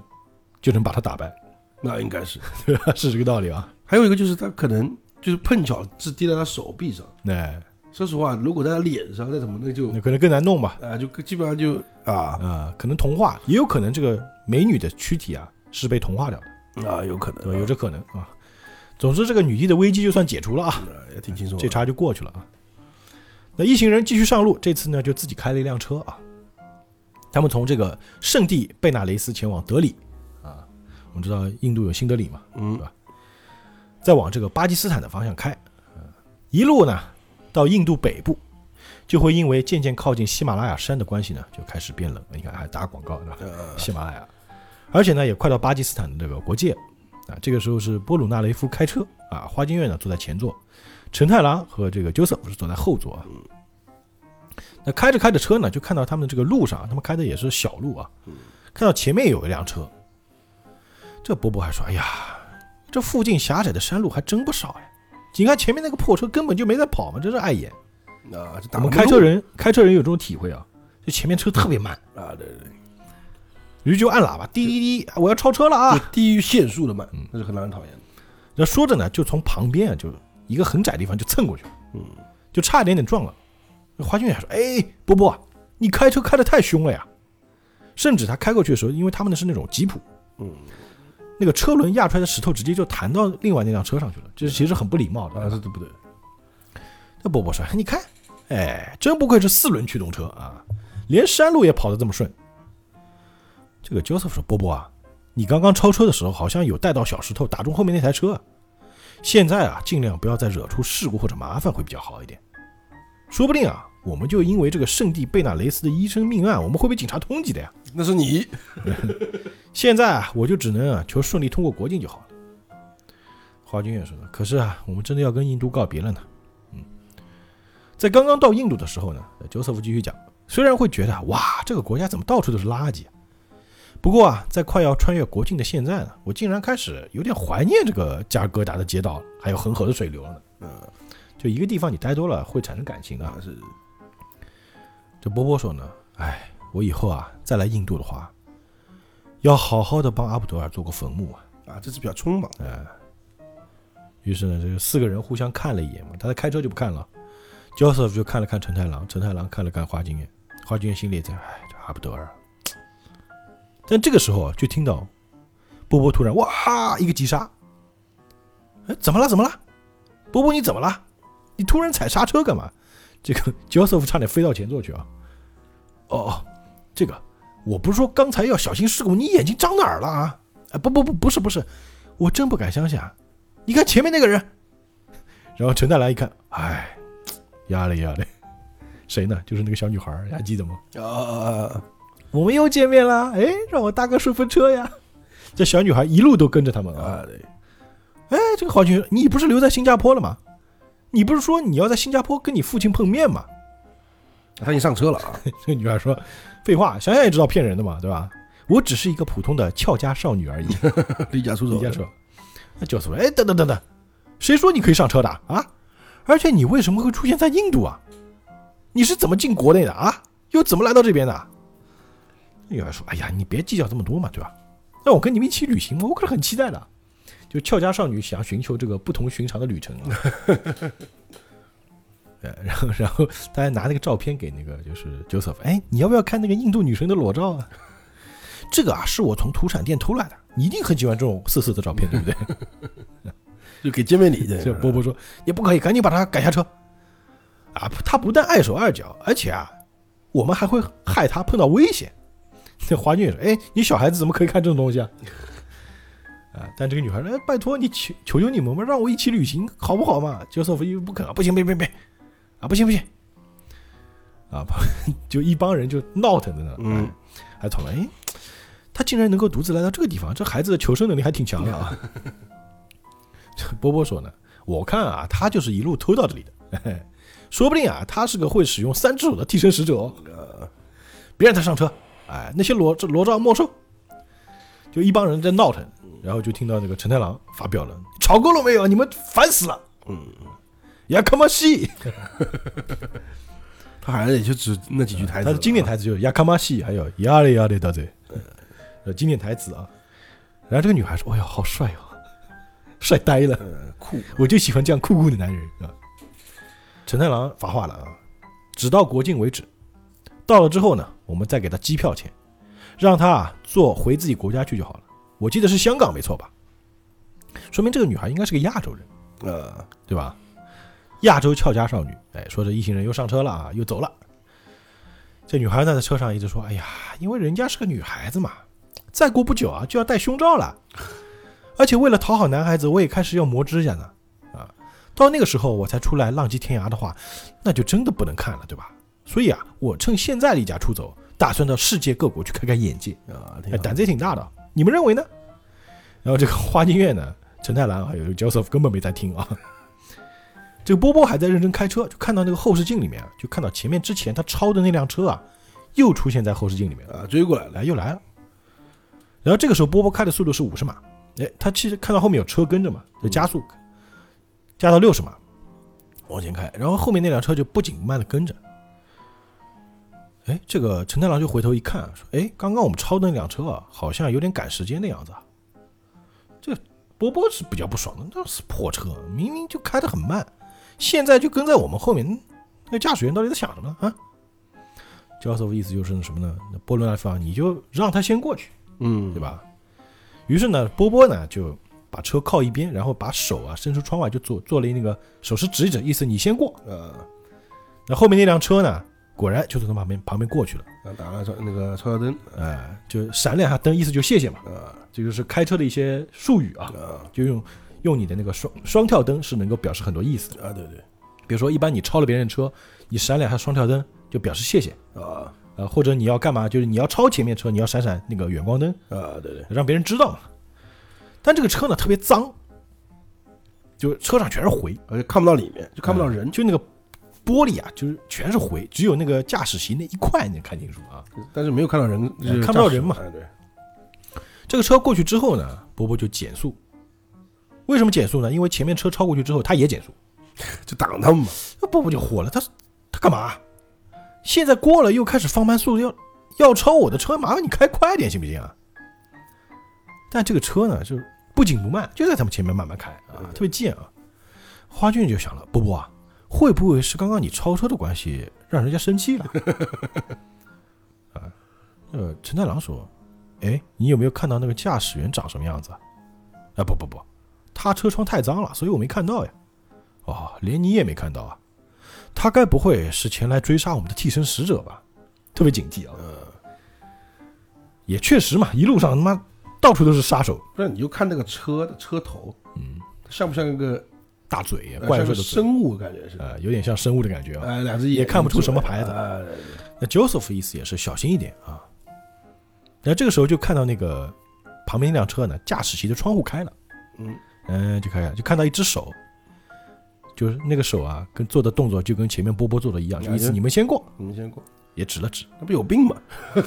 Speaker 1: 就能把他打败，
Speaker 2: 那应该是。
Speaker 1: 对吧？是这个道理啊。
Speaker 2: 还有一个就是他可能就是碰巧是滴在他手臂上。
Speaker 1: 那
Speaker 2: 说实话，如果在他脸上那怎么那就
Speaker 1: 那可能更难弄吧。
Speaker 2: 啊，就基本上就啊
Speaker 1: 啊、可能同化，也有可能这个美女的躯体啊是被同化掉的，
Speaker 2: 啊，有可能
Speaker 1: 对？有这可能啊。总之，这个女帝的危机就算解除了啊，
Speaker 2: 啊也挺轻松。
Speaker 1: 这茬就过去了啊。那一行人继续上路，这次呢就自己开了一辆车啊。他们从这个圣地贝纳雷斯前往德里啊，我们知道印度有新德里嘛，
Speaker 2: 嗯
Speaker 1: 对吧再往这个巴基斯坦的方向开，呃一路呢到印度北部，就会因为渐渐靠近喜马拉雅山的关系呢，就开始变冷。你看还打广告对吧？
Speaker 2: 呃
Speaker 1: 喜马拉雅，而且呢也快到巴基斯坦的这个国界了啊。这个时候是波鲁纳雷夫开车啊，花京院呢坐在前座，陈太郎和这个鸠瑟是坐在后座啊。那开着开着车呢，就看到他们这个路上，他们开的也是小路啊，看到前面有一辆车。这波波还说：“哎呀，这附近狭窄的山路还真不少呀！你看前面那个破车根本就没在跑嘛，真是碍眼。
Speaker 2: 啊，就
Speaker 1: 我们开车人开车人有这种体会啊，就前面车特别慢，
Speaker 2: 啊，对对对，
Speaker 1: 于是就按喇叭，滴滴滴，我要超车了啊！
Speaker 2: 低于限速的慢
Speaker 1: 嗯，
Speaker 2: 那是很让人讨厌的。
Speaker 1: 那说着呢，就从旁边啊，就一个很窄的地方就蹭过去，
Speaker 2: 嗯，
Speaker 1: 就差一点点撞了。那花俊还说：“哎，波波啊，你开车开的太凶了呀！”甚至他开过去的时候，因为他们的是那种吉普，
Speaker 2: 嗯，
Speaker 1: 那个车轮压出来的石头直接就弹到另外那辆车上去了，这其实很不礼貌的。
Speaker 2: 啊，这对不对？
Speaker 1: 那波波说：“你看，哎，真不愧是四轮驱动车啊，连山路也跑得这么顺。”这个 Joseph 说：“波波啊，你刚刚超车的时候好像有带到小石头打中后面那台车啊，现在啊，尽量不要再惹出事故或者麻烦会比较好一点。说不定啊，我们就因为这个圣地贝纳雷斯的医生命案，我们会被警察通缉的呀。
Speaker 2: 那是你，
Speaker 1: 现在啊，我就只能啊求顺利通过国境就好了。华军也说呢，可是啊，我们真的要跟印度告别了呢。嗯，在刚刚到印度的时候呢，，Joseph 继续讲，虽然会觉得哇，这个国家怎么到处都是垃圾，不过啊，在快要穿越国境的现在呢，我竟然开始有点怀念这个加尔各答的街道，还有恒河的水流了呢。
Speaker 2: 嗯，
Speaker 1: 就一个地方你待多了会产生感情的。
Speaker 2: 那是
Speaker 1: 这波波说呢，哎，我以后啊再来印度的话，要好好的帮阿卜德尔做个坟墓啊。
Speaker 2: 啊，这次比较匆忙，
Speaker 1: 哎，于是呢，这个四个人互相看了一眼嘛，他在开车就不看了。Joseph 就看了看陈太郎，陈太郎看了看花京院，花京院心里也在，哎，这阿卜德尔。但这个时候啊，就听到波波突然哇一个急刹，哎，怎么了？怎么了？波波你怎么了？你突然踩刹车干嘛？这个 Joseph 差点飞到前座去啊！哦哦，这个我不是说刚才要小心事故，你眼睛长哪儿了啊？哎，不不不，不是不是，我真不敢相信啊！你看前面那个人。然后陈太郎一看，哎，压了压了，谁呢？就是那个小女孩，你还记得吗？
Speaker 2: 啊，
Speaker 1: 我们又见面了，哎，让我搭个顺风车呀！这小女孩一路都跟着他们啊。哎，这个华军，你不是留在新加坡了吗？你不是说你要在新加坡跟你父亲碰面吗？
Speaker 2: 他已经上车了啊，
Speaker 1: 这个女孩说：“废话，想想也知道骗人的嘛，对吧？我只是一个普通的俏家少女而已。
Speaker 2: 离家出”走，
Speaker 1: 离家车，那教授说：“哎，等等等等，谁说你可以上车的啊？而且你为什么会出现在印度啊？你是怎么进国内的啊？又怎么来到这边的？”那女孩说：“哎呀，你别计较这么多嘛，对吧？那我跟你们一起旅行嘛，我可是很期待的。就俏家少女想寻求这个不同寻常的旅程啊。呃，然后，然后他还拿那个照片给那个就是 Joseph，哎，你要不要看那个印度女神的裸照啊？这个啊是我从土产店偷来的，你一定很喜欢这种色色的照片，对不对？
Speaker 2: 就给见面礼的。
Speaker 1: 这波波说也不可以，赶紧把他赶下车。啊，他不但碍手碍脚，而且啊，我们还会害他碰到危险。这华俊也说，哎，你小孩子怎么可以看这种东西啊？啊！但这个女孩说：“哎，拜托你求求求你们嘛，让我一起旅行好不好嘛？”焦瑟夫又不肯啊，不行，别别别，啊，不行不行，啊，就一帮人就闹腾在那，
Speaker 2: 嗯
Speaker 1: 哎，还讨论，哎，他竟然能够独自来到这个地方，这孩子的求生能力还挺强的啊。波波说呢，我看啊，他就是一路偷到这里的，嘿嘿说不定啊，他是个会使用三只手的替身使者哦。别让他上车，哎，那些裸这裸照没收。就一帮人在闹腾，然后就听到那个陈太郎发表了：“吵够了没有？你们烦死了！”
Speaker 2: 嗯，
Speaker 1: 呀，卡玛西，
Speaker 2: 他好像也就只那几句台词。
Speaker 1: 他的经典台词就是亚，卡玛西，还有亚里亚里大嘴，呃，经典台词啊。然后这个女孩说：“哎呀，好帅哦，帅呆了，
Speaker 2: 呃酷，
Speaker 1: 我就喜欢这样酷酷的男人啊。”陈太郎发话了啊，直到国境为止，到了之后呢，我们再给他机票钱，让他啊坐回自己国家去就好了。我记得是香港没错吧？说明这个女孩应该是个亚洲人。
Speaker 2: 呃，
Speaker 1: 对吧？亚洲俏家少女，哎，说这一行人又上车了啊，又走了。这女孩呢，在车上一直说：“哎呀，因为人家是个女孩子嘛，再过不久啊就要戴胸罩了，而且为了讨好男孩子，我也开始要磨指甲呢。啊，到那个时候我才出来浪迹天涯的话，那就真的不能看了，对吧？所以啊，我趁现在离家出走，打算到世界各国去开开眼界。
Speaker 2: 啊，
Speaker 1: 哎，胆子也挺大的，你们认为呢？然后这个花京院呢，陈太郎还有 Joseph 根本没在听啊。这个波波还在认真开车，就看到那个后视镜里面，就看到前面之前他超的那辆车啊，又出现在后视镜里面，
Speaker 2: 啊，追过来了，
Speaker 1: 来又来了。然后这个时候波波开的速度是五十码，哎，他其实看到后面有车跟着嘛，就加速，加到六十码，往前开，然后后面那辆车就不紧不慢的跟着。哎，这个陈太郎就回头一看，说：“哎，刚刚我们超的那辆车啊，好像有点赶时间的样子啊。”这波波是比较不爽的，那是破车，明明就开得很慢，现在就跟在我们后面，嗯那个驾驶员到底在想什么呢？啊？教授的意思就是什么呢？那波伦纳方，你就让他先过去，
Speaker 2: 嗯，
Speaker 1: 对？吧？于是呢，波波呢就把车靠一边，然后把手啊伸出窗外，就做做了那个手势指一指，意思你先过。
Speaker 2: 呃，
Speaker 1: 那后面那辆车呢，果然就从他旁边旁边过去了，
Speaker 2: 啊打了超那个超车灯，
Speaker 1: 哎、就闪两下灯，意思就谢谢嘛。
Speaker 2: 啊
Speaker 1: 这就是开车的一些术语啊，
Speaker 2: 啊，
Speaker 1: 就用用你的那个双双跳灯是能够表示很多意思的。
Speaker 2: 啊，对对
Speaker 1: 比如说，一般你超了别人的车，你闪两下双跳灯就表示谢谢。
Speaker 2: 啊
Speaker 1: 呃，或者你要干嘛？就是你要超前面车，你要闪闪那个远光灯，
Speaker 2: 啊，对对，
Speaker 1: 让别人知道嘛。但这个车呢特别脏，就车上全是灰，
Speaker 2: 而且看不到里面，就看不到人，
Speaker 1: 就那个玻璃啊，就是全是灰，只有那个驾驶席那一块能看清楚啊。
Speaker 2: 但是没有看到人，就是
Speaker 1: 看不到人嘛
Speaker 2: 哎对，
Speaker 1: 这个车过去之后呢，波波就减速。为什么减速呢？因为前面车超过去之后，他也减速。
Speaker 2: 就挡他们嘛。
Speaker 1: 那波波就火了，他他干嘛？现在过了又开始放慢速度，要要超我的车，麻烦你开快点行不行啊？但这个车呢，就不紧不慢，就在他们前面慢慢开啊，特别贱啊。花俊就想了，波波啊，会不会是刚刚你超车的关系，让人家生气了？啊，呃，陈太郎说，哎，你有没有看到那个驾驶员长什么样子啊？啊，不不不，他车窗太脏了，所以我没看到呀。哦，连你也没看到啊？他该不会是前来追杀我们的替身使者吧？特别警惕啊。呃也确实嘛，一路上他妈到处都是杀手，
Speaker 2: 不是，你就看那个车的车头，
Speaker 1: 嗯，
Speaker 2: 像不像一个
Speaker 1: 大嘴，怪兽的，
Speaker 2: 生物？感觉是，
Speaker 1: 呃，有点像生物的感觉啊。
Speaker 2: 哎，两只眼
Speaker 1: 也看不出什么牌子那 Joseph 意思也是小心一点啊。然后这个时候就看到那个旁边那辆车呢，驾驶席的窗户开了，
Speaker 2: 嗯
Speaker 1: 嗯，就开了，就看到一只手，就是那个手啊，跟做的动作就跟前面波波做的一样，就意思
Speaker 2: 哎
Speaker 1: 你们先过，
Speaker 2: 你们先过，
Speaker 1: 也指了指，
Speaker 2: 那不有病吗？
Speaker 1: 哎，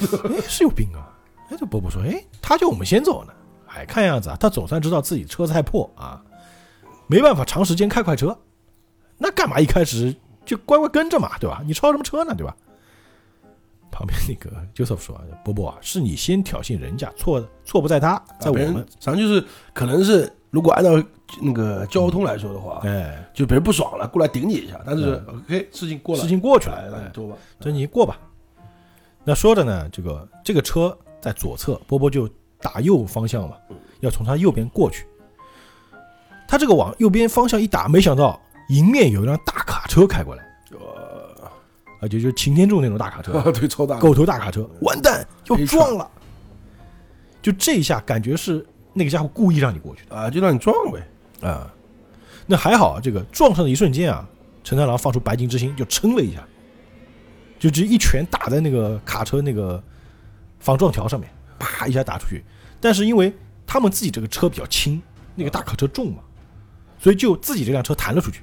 Speaker 1: 是有病啊！哎，这波波说，哎，他叫我们先走呢。哎，看样子啊，他总算知道自己车子太破啊，没办法长时间开快车，那干嘛一开始就乖乖跟着嘛，对吧？你超什么车呢，对吧？旁边那个 Joseph 说，波波啊，是你先挑衅人家，错错不在他，在我们
Speaker 2: 啊别人。实际上就是可能是，如果按照那个交通来说的话，
Speaker 1: 哎，
Speaker 2: 就别人不爽了，过来顶你一下，但是
Speaker 1: 嗯
Speaker 2: OK，事情过了，
Speaker 1: 事情过去了
Speaker 2: 哎那
Speaker 1: 哎
Speaker 2: 你坐吧。
Speaker 1: 这你过吧。那说着呢，这个这个车在左侧，波波就打右方向嘛，要从他右边过去。他这个往右边方向一打，没想到迎面有一辆大卡车开过来，啊，就就擎天柱那种大卡车，
Speaker 2: 对，超大，
Speaker 1: 狗头大卡车，完蛋，要撞了。就这一下，感觉是那个家伙故意让你过去的。
Speaker 2: 啊，就让你撞呗。
Speaker 1: 的啊。那还好，这个撞上的一瞬间啊，陈太郎放出白金之心，就撑了一下，就直接一拳打在那个卡车那个防撞条上面，啪一下打出去。但是因为他们自己这个车比较轻，那个大卡车重嘛，所以就自己这辆车弹了出去。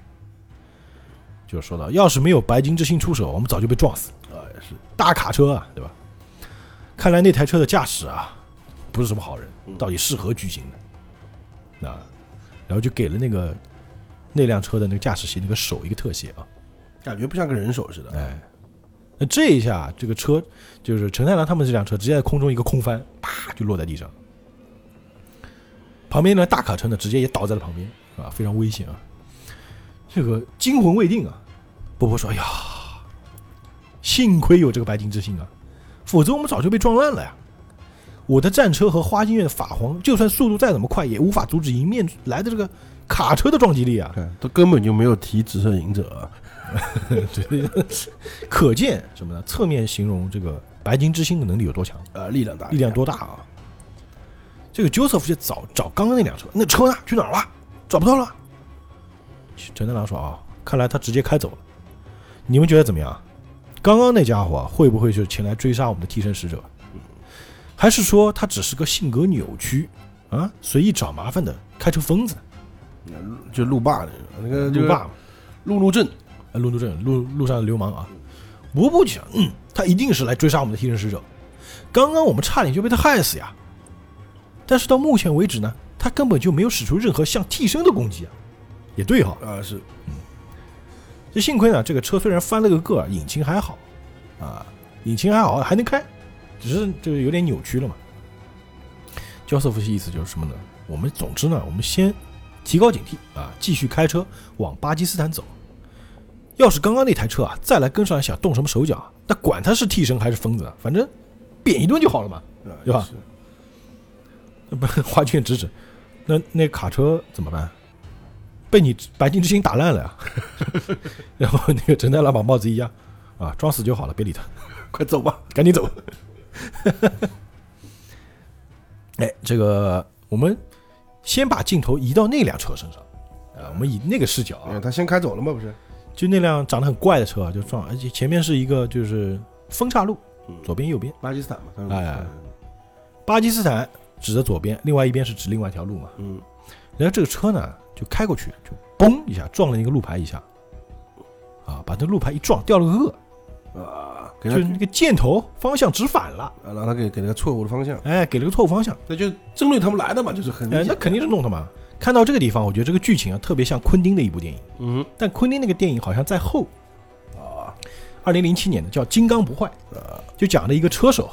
Speaker 1: 就说到，要是没有白金之星出手，我们早就被撞死。
Speaker 2: 啊，也是，
Speaker 1: 大卡车啊，对吧？看来那台车的驾驶啊，不是什么好人，
Speaker 2: 嗯
Speaker 1: 到底是何居心呢？啊，然后就给了那个那辆车的那个驾驶席那个手一个特写啊，
Speaker 2: 感觉不像个人手似的。
Speaker 1: 哎，那这一下这个车就是陈太郎他们这辆车直接在空中一个空翻，啪就落在地上。旁边呢大卡车呢直接也倒在了旁边啊，非常危险啊。这个惊魂未定啊，波波说：“哎呀，幸亏有这个白金之星啊，否则我们早就被撞烂了呀。我的战车和花京院的法皇，就算速度再怎么快，也无法阻止迎面来的这个卡车的撞击力啊。
Speaker 2: 看，都根本就没有提紫色影者啊。
Speaker 1: 对，可见什么呢？侧面形容这个白金之星的能力有多强，
Speaker 2: 啊，力量大，
Speaker 1: 力量多大啊！这个 Joseph 就找找刚刚那辆车，那车呢？去哪儿了？找不到了。陈太郎说啊，看来他直接开走了。你们觉得怎么样？刚刚那家伙啊会不会就是前来追杀我们的替身使者？还是说他只是个性格扭曲啊，随意找麻烦的开车疯子？
Speaker 2: 就路霸那个，那个
Speaker 1: 路霸路，
Speaker 2: 路怒症，
Speaker 1: 呃，路怒症，路路上的流氓啊！伯伯就想，嗯，他一定是来追杀我们的替身使者。刚刚我们差点就被他害死呀！但是到目前为止呢，他根本就没有使出任何像替身的攻击啊！也对哈，
Speaker 2: 啊，是嗯
Speaker 1: 这幸亏呢，这个车虽然翻了个个儿，引擎还好啊，引擎还好，还能开，只是就是有点扭曲了嘛。焦瑟夫的意思就是什么呢？我们总之呢，我们先提高警惕啊，继续开车往巴基斯坦走。要是刚刚那台车啊再来跟上来想动什么手脚啊，那管他是替身还是疯子啊，反正扁一顿就好了嘛。
Speaker 2: 啊
Speaker 1: 对吧不 花卷指指，那那卡车怎么办？被你白金之星打烂了呀！然后那个陈太郎把帽子一压，啊，装死就好了，别理他，
Speaker 2: 快走吧。
Speaker 1: 赶紧走。哎，这个我们先把镜头移到那辆车身上，啊，我们以那个视角啊
Speaker 2: 嗯，，他先开走了嘛，不是？
Speaker 1: 就那辆长得很怪的车啊，就撞，而且前面是一个就是分岔路，左边右边，
Speaker 2: 巴基斯坦嘛，
Speaker 1: 哎巴基斯坦指着左边，另外一边是指另外一条路嘛。
Speaker 2: 嗯，
Speaker 1: 然后这个车呢就开过去，就嘣一下撞了那个路牌一下，啊，把这路牌一撞掉了个个，
Speaker 2: 啊，给他
Speaker 1: 就是那个箭头方向指反了，
Speaker 2: 啊让他给给了个错误的方向，
Speaker 1: 哎，给了个错误方向，
Speaker 2: 那就针对他们来的嘛，就是很。
Speaker 1: 哎，那肯定是弄的嘛。看到这个地方，我觉得这个剧情啊特别像昆汀的一部电影，
Speaker 2: 嗯
Speaker 1: 但昆汀那个电影好像在后，
Speaker 2: 啊。
Speaker 1: 二零零七年的叫《金刚不坏》，就讲了一个车手，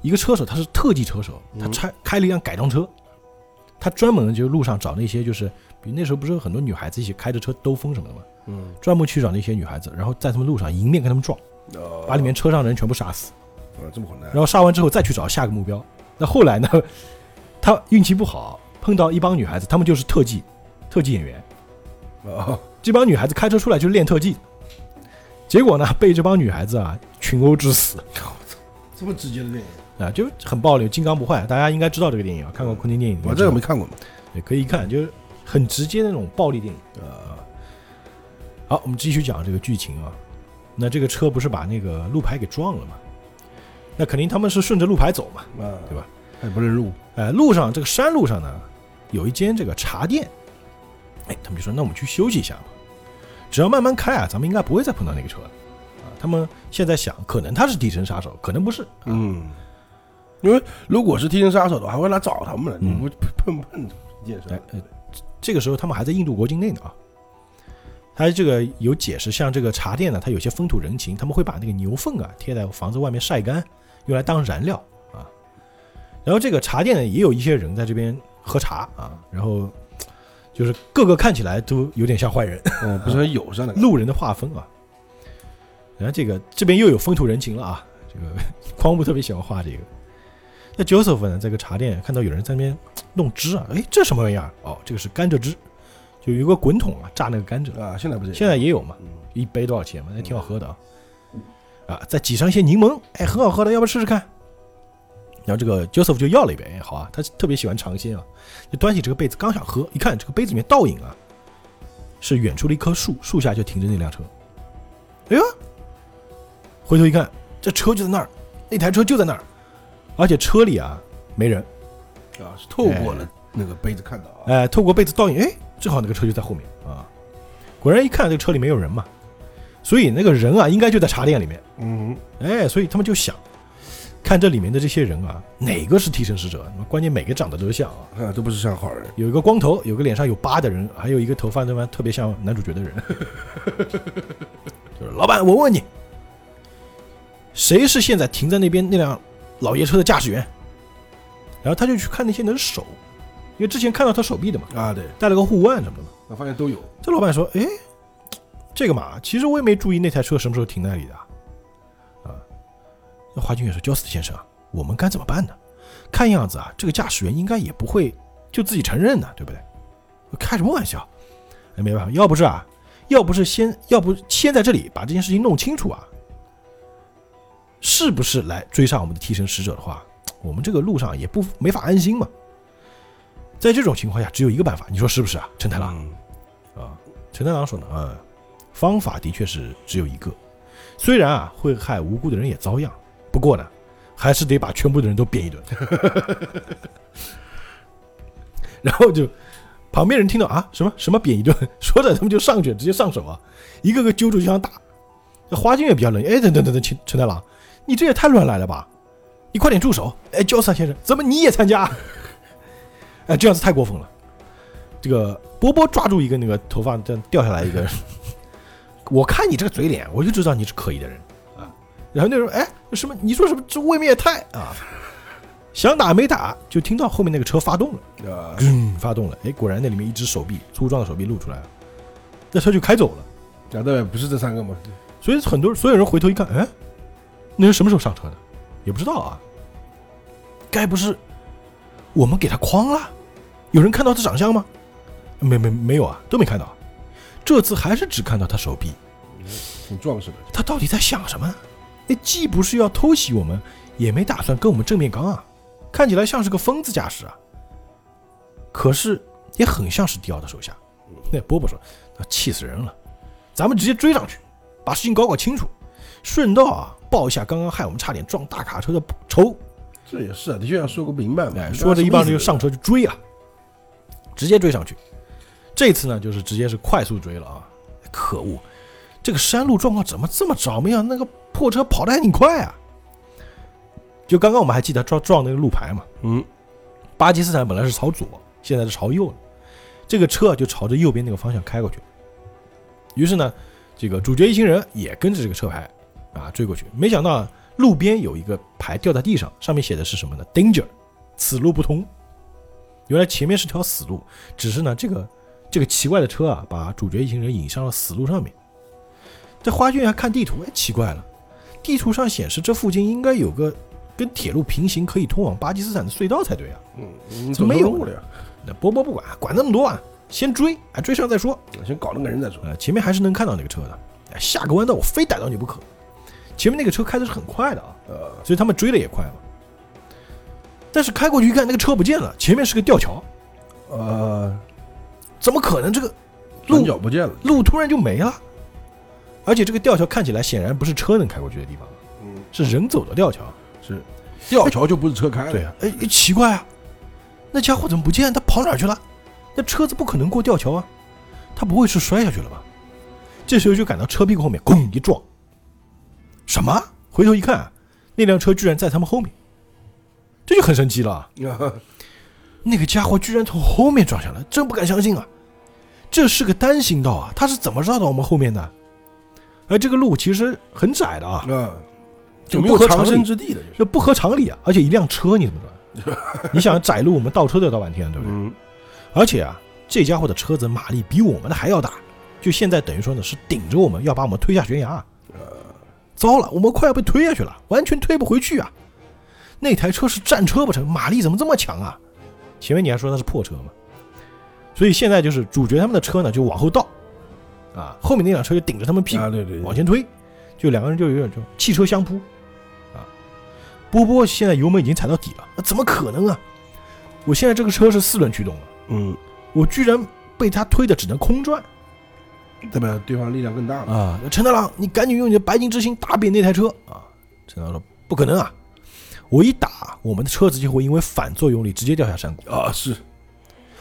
Speaker 1: 一个车手他是特技车手，他
Speaker 2: 拆
Speaker 1: 开开了一辆改装车，他专门就路上找那些就是，比如那时候不是有很多女孩子一起开着车兜风什么的嘛，
Speaker 2: 嗯，
Speaker 1: 专门去找那些女孩子，然后在他们路上迎面跟他们撞，
Speaker 2: 啊
Speaker 1: 把里面车上的人全部杀死，
Speaker 2: 啊这么混蛋。
Speaker 1: 然，后杀完之后再去找下个目标。那后来呢，他运气不好，碰到一帮女孩子，她们就是特技，特技演员。
Speaker 2: 啊
Speaker 1: 这帮女孩子开车出来就是练特技，结果呢被这帮女孩子啊群殴致死。
Speaker 2: 这么直接的电影，
Speaker 1: 啊，就很暴力，金刚不坏，大家应该知道这个电影啊，看过昆汀电影，
Speaker 2: 我这个没看过嘛，
Speaker 1: 也可以一看，就是很直接的那种暴力电影啊。好，我们继续讲这个剧情啊。那这个车不是把那个路牌给撞了吗？那肯定他们是顺着路牌走嘛。
Speaker 2: 啊，
Speaker 1: 对吧？
Speaker 2: 还不认路，
Speaker 1: 哎，路上这个山路上呢，有一间这个茶店，哎，他们就说那我们去休息一下吧，只要慢慢开啊，咱们应该不会再碰到那个车了啊。他们现在想，可能他是底层杀手，可能不是，
Speaker 2: 嗯，因为如果是替身杀手的话，还会来找他们的，你
Speaker 1: 嗯
Speaker 2: 不碰碰一件事
Speaker 1: 哎，呃这个时候他们还在印度国境内呢啊。他这个有解释，像这个茶店呢，它有些风土人情，他们会把那个牛粪啊贴在房子外面晒干，用来当燃料啊。然后这个茶店呢，也有一些人在这边喝茶啊，然后就是个个看起来都有点像坏人，
Speaker 2: 嗯，不是很友善的，
Speaker 1: 路人的画风啊。然后这个这边又有风土人情了啊，这个 匡木特别喜欢画这个。那 Joseph 呢，在这个茶店看到有人在那边弄汁啊，哎，这什么玩意儿？哦，这个是甘蔗汁，就有一个滚筒啊，榨那个甘蔗。
Speaker 2: 啊，现在不是，
Speaker 1: 现在也有嘛，
Speaker 2: 嗯
Speaker 1: 一杯多少钱嘛？那挺好喝的啊。啊，再挤上一些柠檬，哎，很好喝的，要不试试看？然后这个 Joseph 就要了一杯，哎，好啊，他特别喜欢尝鲜啊，就端起这个杯子刚想喝，一看这个杯子里面倒影啊，是远处的一棵树，树下就停着那辆车。哎呦，回头一看，这车就在那儿，那台车就在那儿，而且车里啊没人，
Speaker 2: 啊，是透过了那个杯子看到啊，
Speaker 1: 哎，透过杯子倒影，哎，正好那个车就在后面啊。果然一看这个车里没有人嘛，所以那个人啊应该就在茶店里面。
Speaker 2: 嗯，
Speaker 1: 哎，所以他们就想，看这里面的这些人啊，哪个是替身使者？关键每个长得都像啊，
Speaker 2: 啊，都不是像好人，
Speaker 1: 有一个光头，有个脸上有疤的人，还有一个头发他妈特别像男主角的人。就是老板，我问你，谁是现在停在那边那辆老爷车的驾驶员？然后他就去看那些人的手，因为之前看到他手臂的嘛，
Speaker 2: 啊，对，
Speaker 1: 带了个护腕什么的嘛。
Speaker 2: 我发现都有，
Speaker 1: 这老板说：“哎，这个嘛，其实我也没注意那台车什么时候停那里的。”啊，那华军也说：“焦斯特先生啊，我们该怎么办呢？看样子啊，这个驾驶员应该也不会就自己承认呢，对不对？开什么玩笑？哎，没办法，要不是啊，要不是先，要不先在这里把这件事情弄清楚啊，是不是来追上我们的替身使者的话，我们这个路上也不没法安心嘛。在这种情况下，只有一个办法，你说是不是啊，陈太郎？”
Speaker 2: 嗯
Speaker 1: 啊，陈太郎说呢，啊，方法的确是只有一个，虽然啊会害无辜的人也遭殃，不过呢，还是得把全部的人都扁一顿。然后就旁边人听到啊什么什么扁一顿，说着他们就上去直接上手啊，一个个揪住就想打。这花金也比较冷，哎，等等等等，陈陈太郎，你这也太乱来了吧！你快点住手！哎，焦萨先生，怎么你也参加？哎，这样子太过分了。这个波波抓住一个那个头发这样掉下来一个人，我看你这个嘴脸，我就知道你是可疑的人啊。然后那时候，哎，什么？你说什么？这未免也太啊！想打没打，就听到后面那个车发动了，
Speaker 2: 啊，
Speaker 1: 嗯，发动了。哎，果然那里面一只手臂，粗壮的手臂露出来了，那车就开走了。
Speaker 2: 假的不是这三个吗？
Speaker 1: 所以很多所有人回头一看，哎，那人什么时候上车的？也不知道啊。该不是我们给他诓了？有人看到他长相吗？没没没有啊，都没看到。这次还是只看到他手臂，
Speaker 2: 挺壮实的，
Speaker 1: 他到底在想什么？那既不是要偷袭我们，也没打算跟我们正面刚啊，看起来像是个疯子驾驶啊。可是也很像是迪奥的手下。那波波说：“那气死人了，咱们直接追上去，把事情搞搞清楚，顺道啊报一下刚刚害我们差点撞大卡车的仇。”
Speaker 2: 这也是啊，的确要说个明白嘛。
Speaker 1: 哎，说着一帮人就上车就追啊，直接追上去。这次呢，就是直接是快速追了啊！可恶，这个山路状况怎么这么着迷啊？那个破车跑得还挺快啊！就刚刚我们还记得撞撞那个路牌嘛？
Speaker 2: 嗯，
Speaker 1: 巴基斯坦本来是朝左，现在是朝右了。这个车就朝着右边那个方向开过去。于是呢，这个主角一行人也跟着这个车牌啊追过去。没想到路边有一个牌掉在地上，上面写的是什么呢？Danger，此路不通。原来前面是条死路，只是呢这个这个奇怪的车啊，把主角一行人引上了死路上面。这花卷还看地图，哎，奇怪了，地图上显示这附近应该有个。跟铁路平行，可以通往巴基斯坦的隧道才对啊！
Speaker 2: 嗯，
Speaker 1: 怎么没有
Speaker 2: 了呀？
Speaker 1: 那波波不管，管那么多啊，先追，啊，追上再说，
Speaker 2: 先搞那个人再说。
Speaker 1: 呃，前面还是能看到那个车的，哎，下个弯道我非逮到你不可。前面那个车开的是很快的啊，呃，所以他们追的也快嘛。但是开过去一看，那个车不见了，前面是个吊桥，
Speaker 2: 呃，
Speaker 1: 怎么可能这个
Speaker 2: 路脚不见了，
Speaker 1: 路突然就没了？而且这个吊桥看起来显然不是车能开过去的地方，
Speaker 2: 嗯，
Speaker 1: 是人走的吊桥。
Speaker 2: 是，吊桥就不是车开的。
Speaker 1: 对啊，哎，奇怪啊，那家伙怎么不见？他跑哪去了？那车子不可能过吊桥啊，他不会是摔下去了吧？这时候就赶到车屁股后面，咣一撞。什么？回头一看，那辆车居然在他们后面，这就很神奇了。那个家伙居然从后面撞下来，真不敢相信啊！这是个单行道啊，他是怎么绕到我们后面的？而这个路其实很窄的啊。就
Speaker 2: 没有藏身之地的，
Speaker 1: 这不合常理啊！而且一辆车你怎么转？你想窄路，我们倒车都要倒半天，对不对？
Speaker 2: 嗯。
Speaker 1: 而且啊，这家伙的车子马力比我们的还要大，就现在等于说呢是顶着我们要把我们推下悬崖。呃，糟了，我们快要被推下去了，完全推不回去啊！那台车是战车不成？马力怎么这么强啊？前面你还说它是破车嘛？所以现在就是主角他们的车呢就往后倒，啊，后面那辆车就顶着他们屁股往前推，就两个人就有点这种汽车相扑。啊波波现在油门已经踩到底了，那怎么可能啊？我现在这个车是四轮驱动的，
Speaker 2: 嗯，
Speaker 1: 我居然被他推的只能空转，
Speaker 2: 代表对方力量更大了
Speaker 1: 啊！陈大郎，你赶紧用你的白金之星打扁那台车啊！陈大郎说：“不可能啊，我一打，我们的车子就会因为反作用力直接掉下山谷
Speaker 2: 啊！是，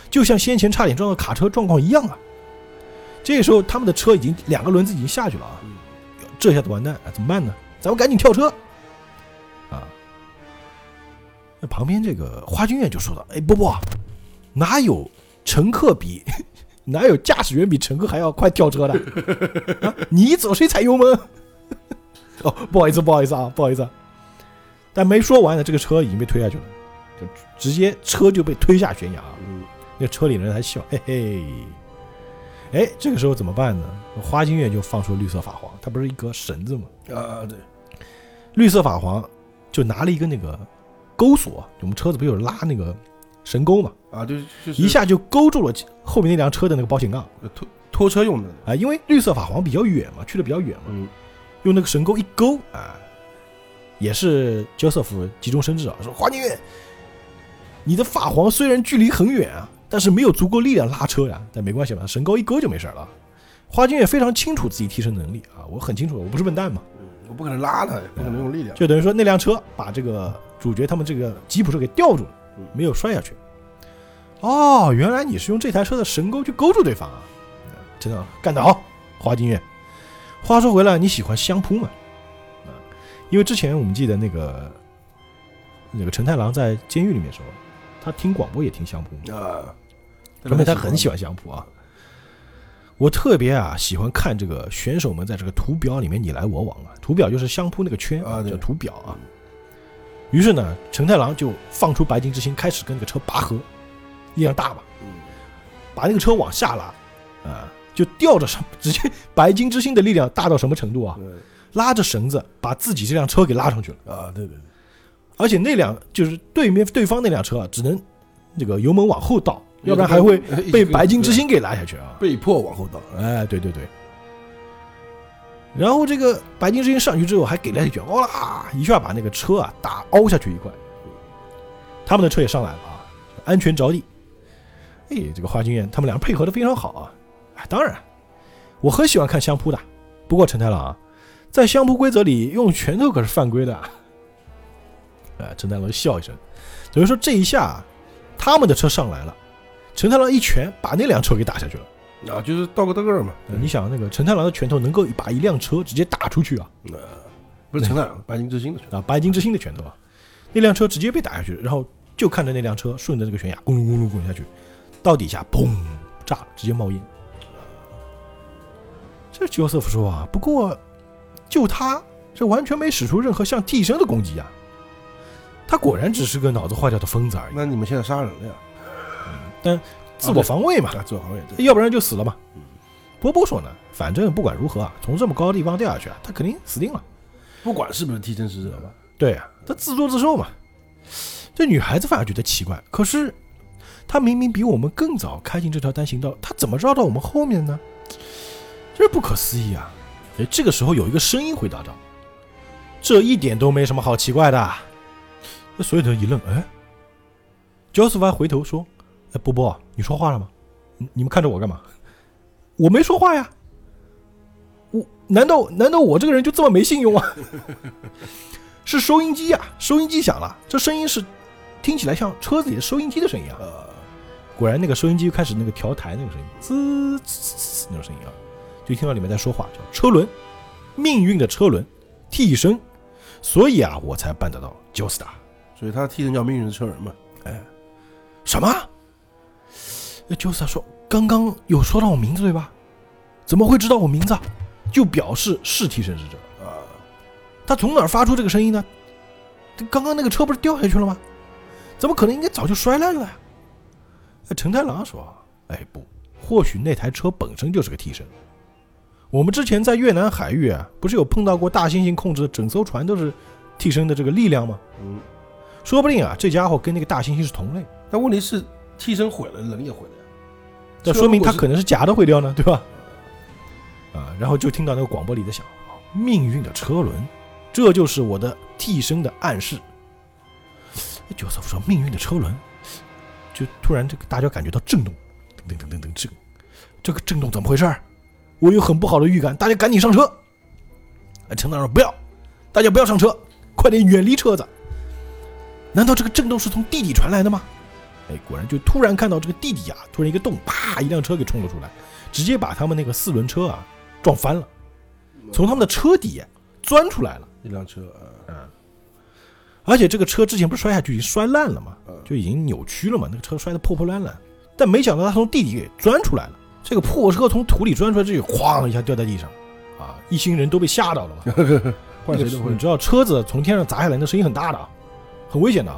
Speaker 1: 就像先前差点撞到卡车状况一样啊！这个时候他们的车已经两个轮子已经下去了啊！这下子完蛋啊！怎么办呢？咱们赶紧跳车啊。”那旁边这个花君院就说道：“哎，波波，哪有乘客比哪有驾驶员比乘客还要快跳车的？啊、你走谁踩油门？哦，不好意思，不好意思啊，不好意思。但没说完呢，这个车已经被推下去了，就直接车就被推下悬崖。嗯，那车里的人还笑，嘿嘿。哎，这个时候怎么办呢？花金月就放出绿色法皇，它不是一个绳子吗？
Speaker 2: 啊，对，
Speaker 1: 绿色法皇就拿了一个那个。钩索，我们车子不有拉那个绳钩嘛？
Speaker 2: 啊，对，
Speaker 1: 一下就勾住了后面那辆车的那个保险杠，
Speaker 2: 拖拖车用的
Speaker 1: 啊。因为绿色法皇比较远嘛，去的比较远嘛，
Speaker 2: 嗯，
Speaker 1: 用那个神钩一勾啊，也是 Joseph 急中生智啊，说华宁，你的法皇虽然距离很远啊，但是没有足够力量拉车呀，但没关系嘛，神钩一勾就没事了。花君也非常清楚自己提升能力啊，我很清楚，我不是笨蛋嘛，
Speaker 2: 我不可能拉他，不可能用力量，
Speaker 1: 就等于说那辆车把这个。主角他们这个吉普车给吊住了，没有摔下去。哦，原来你是用这台车的神钩去勾住对方啊！真的干得好，花金月。话说回来，你喜欢相扑吗？啊，因为之前我们记得那个那个陈太郎在监狱里面时候，他听广播也听相扑
Speaker 2: 啊，
Speaker 1: 说明他很喜欢相扑啊。我特别啊喜欢看这个选手们在这个图表里面你来我往啊，图表就是相扑那个圈
Speaker 2: 啊，
Speaker 1: 叫图表啊。于是呢，承太郎就放出白金之星，开始跟那个车拔河，力量大嘛，把那个车往下拉，啊，就吊着上，直接白金之星的力量大到什么程度啊？拉着绳子把自己这辆车给拉上去了
Speaker 2: 啊！对对对，
Speaker 1: 而且那辆就是对面对方那辆车啊，只能这个油门往后倒，要不然还会被白金之星给拉下去啊！
Speaker 2: 被迫往后倒，
Speaker 1: 哎，对对对。然后这个白金之星上去之后，还给了一拳，哇啦一下把那个车啊打凹下去一块。他们的车也上来了啊，安全着地。哎，这个花京院他们俩配合的非常好啊！哎，当然，我很喜欢看相扑的，不过陈太郎啊，在相扑规则里用拳头可是犯规的。哎，陈太郎笑一声，等于说这一下他们的车上来了，陈太郎一拳把那辆车给打下去了。
Speaker 2: 啊，就是道格德格尔嘛。
Speaker 1: 你想，那个陈太郎的拳头能够把一辆车直接打出去啊！
Speaker 2: 不是陈太郎，白金之星的拳
Speaker 1: 啊，白金之星的拳头啊，那辆车直接被打下去，然后就看着那辆车顺着这个悬崖咕噜咕噜滚下去，到底下砰炸了，直接冒烟。这约瑟夫说啊，不过就他这完全没使出任何像替身的攻击啊，他果然只是个脑子坏掉的疯子而已。
Speaker 2: 那你们现在杀人了呀？
Speaker 1: 但自我防卫嘛，
Speaker 2: 自我防卫，
Speaker 1: 要不然就死了嘛。波波说呢，反正不管如何啊，从这么高的地方掉下去啊，他肯定死定了。
Speaker 2: 不管是不是替身使者吧，
Speaker 1: 对啊，他自作自受嘛。这女孩子反而觉得奇怪，可是她明明比我们更早开进这条单行道，她怎么绕到我们后面呢？这不可思议啊！哎，这个时候有一个声音回答道：“这一点都没什么好奇怪的。”那所有人一愣，哎，焦斯凡回头说：“哎，波波，你说话了吗？你们看着我干嘛？我没说话呀。我难道难道我这个人就这么没信用啊？是收音机呀，收音机响了，这声音是听起来像车子里的收音机的声音啊。果然，那个收音机开始那个调台那个声音，滋滋滋那种声音啊。”就听到里面在说话，叫车轮，命运的车轮，替身，所以啊，我才办得到就是他
Speaker 2: 所以他替身叫命运的车轮嘛。
Speaker 1: 哎，什么？那 Josta 说，刚刚有说到我名字对吧？怎么会知道我名字？就表示是替身使者啊。他从哪儿发出这个声音呢？刚刚那个车不是掉下去了吗？怎么可能？应该早就摔烂了呀。陈太郎说，哎不，或许那台车本身就是个替身。我们之前在越南海域啊，不是有碰到过大猩猩控制的整艘船都是替身的这个力量吗？嗯，说不定啊，这家伙跟那个大猩猩是同类。
Speaker 2: 但问题是，替身毁了，人也毁了呀。
Speaker 1: 这说明他可能是假的毁掉呢，对吧？啊，然后就听到那个广播里在响：命运的车轮，这就是我的替身的暗示。角色说：“命运的车轮。”就突然这个大家感觉到震动，噔噔噔噔噔，这这个震动怎么回事？我有很不好的预感，大家赶紧上车。陈大说不要，大家不要上车，快点远离车子。难道这个震动是从地底传来的吗？哎，果然就突然看到这个地底啊，突然一个洞，啪，一辆车给冲了出来，直接把他们那个四轮车啊撞翻了，从他们的车底钻出来了
Speaker 2: 一辆车
Speaker 1: 啊，而且这个车之前不是摔下去已经摔烂了嘛，就已经扭曲了嘛，那个车摔得破破烂烂，但没想到他从地底给钻出来了。这个破车从土里钻出来，这哐一下掉在地上，啊，一行人都被吓到了嘛。
Speaker 2: 换谁都会。
Speaker 1: 你知道车子从天上砸下来，那声音很大的，很危险的。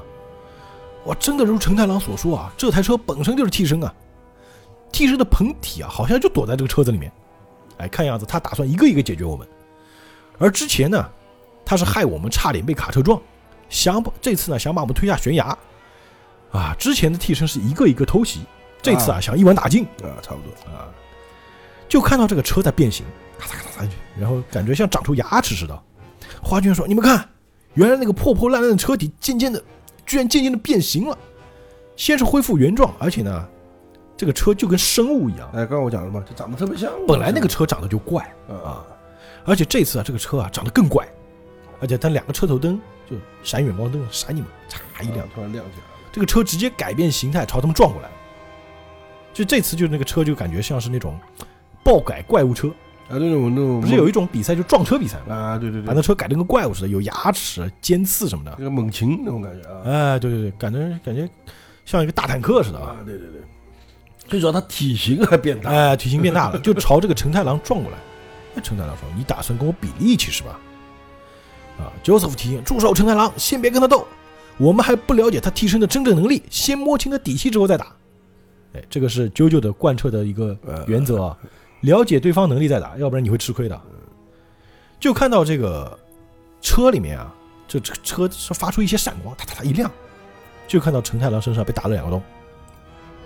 Speaker 1: 哇，真的如陈太郎所说啊，这台车本身就是替身啊，替身的本体啊，好像就躲在这个车子里面。哎，看样子他打算一个一个解决我们。而之前呢，他是害我们差点被卡车撞，想把这次呢想把我们推下悬崖。啊，之前的替身是一个一个偷袭。这次啊，想一网打尽
Speaker 2: 啊，差不多
Speaker 1: 啊，就看到这个车在变形，咔嚓咔嚓然后感觉像长出牙齿似的。花卷说：“你们看，原来那个破破烂烂的车底，渐渐的，居然渐渐的变形了。先是恢复原状，而且呢，这个车就跟生物一样。
Speaker 2: 哎，刚刚我讲了嘛，就长得特别像。
Speaker 1: 本来那个车长得就怪啊，而且这次啊，这个车啊长得更怪，而且它两个车头灯就闪远光灯闪你们，嚓一亮，
Speaker 2: 突然亮起来了。
Speaker 1: 这个车直接改变形态，朝他们撞过来。”就这次，就那个车就感觉像是那种爆改怪物车
Speaker 2: 啊，
Speaker 1: 不是有一种比赛就撞车比赛吗
Speaker 2: 啊？对对对，
Speaker 1: 把那车改成个怪物似的，有牙齿、尖刺什么的，
Speaker 2: 那个猛禽那种感觉啊！
Speaker 1: 哎，对对对，感觉感觉像一个大坦克似的啊！
Speaker 2: 对对对，最主要它体型还变大，
Speaker 1: 哎，体型变大了，就朝这个成太郎撞过来。那成太郎说：“你打算跟我比力气是吧？”啊，Joseph 提醒：“住手，成太郎，先别跟他斗，我们还不了解他替身的真正能力，先摸清他底细之后再打。”哎，这个是啾啾的贯彻的一个原则啊，了解对方能力再打，要不然你会吃亏的。就看到这个车里面啊，这这车是发出一些闪光，哒哒哒一亮，就看到陈太郎身上被打了两个洞，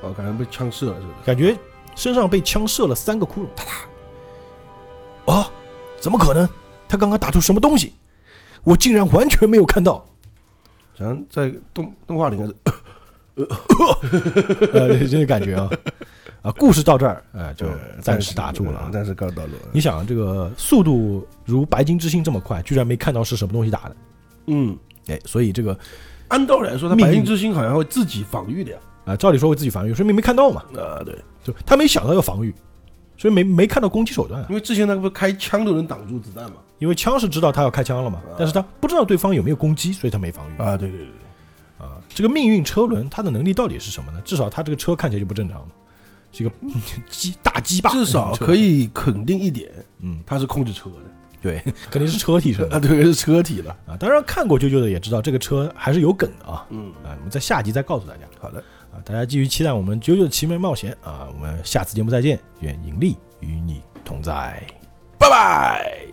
Speaker 2: 哦，感觉被枪射了似的，
Speaker 1: 感觉身上被枪射了三个窟窿，哒哒。啊，怎么可能？他刚刚打出什么东西？我竟然完全没有看到。
Speaker 2: 像在动动画里面是
Speaker 1: 呃，这个感觉啊啊，故事到这儿，哎，就暂时打住了啊。
Speaker 2: 暂时告到了。
Speaker 1: 你想，这个速度如白金之星这么快，居然没看到是什么东西打的，
Speaker 2: 嗯，
Speaker 1: 哎，所以这个
Speaker 2: 按道理来说，他
Speaker 1: 命运
Speaker 2: 白金之星好像会自己防御的呀。
Speaker 1: 啊，照理说会自己防御，说明没看到嘛，
Speaker 2: 啊，对，
Speaker 1: 就他没想到要防御，所以没没看到攻击手段啊。
Speaker 2: 因为之前那个不是开枪都能挡住子弹嘛。
Speaker 1: 因为枪是知道他要开枪了嘛，但是他不知道对方有没有攻击，所以他没防御
Speaker 2: 啊，对对对，
Speaker 1: 啊。这个命运车轮它的能力到底是什么呢？至少他这个车看起来就不正常嘛，这个鸡 大鸡巴，
Speaker 2: 至少可以肯定一点。
Speaker 1: 嗯，
Speaker 2: 它是控制车的，
Speaker 1: 对，肯定是车体车
Speaker 2: 啊，对，是车体了
Speaker 1: 啊。当然看过啾啾的也知道这个车还是有梗的啊。
Speaker 2: 嗯，
Speaker 1: 啊，我们在下集再告诉大家。
Speaker 2: 好的，
Speaker 1: 啊，大家继续期待我们啾啾的奇妙冒险啊。我们下次节目再见，愿引力与你同在。
Speaker 2: 拜拜。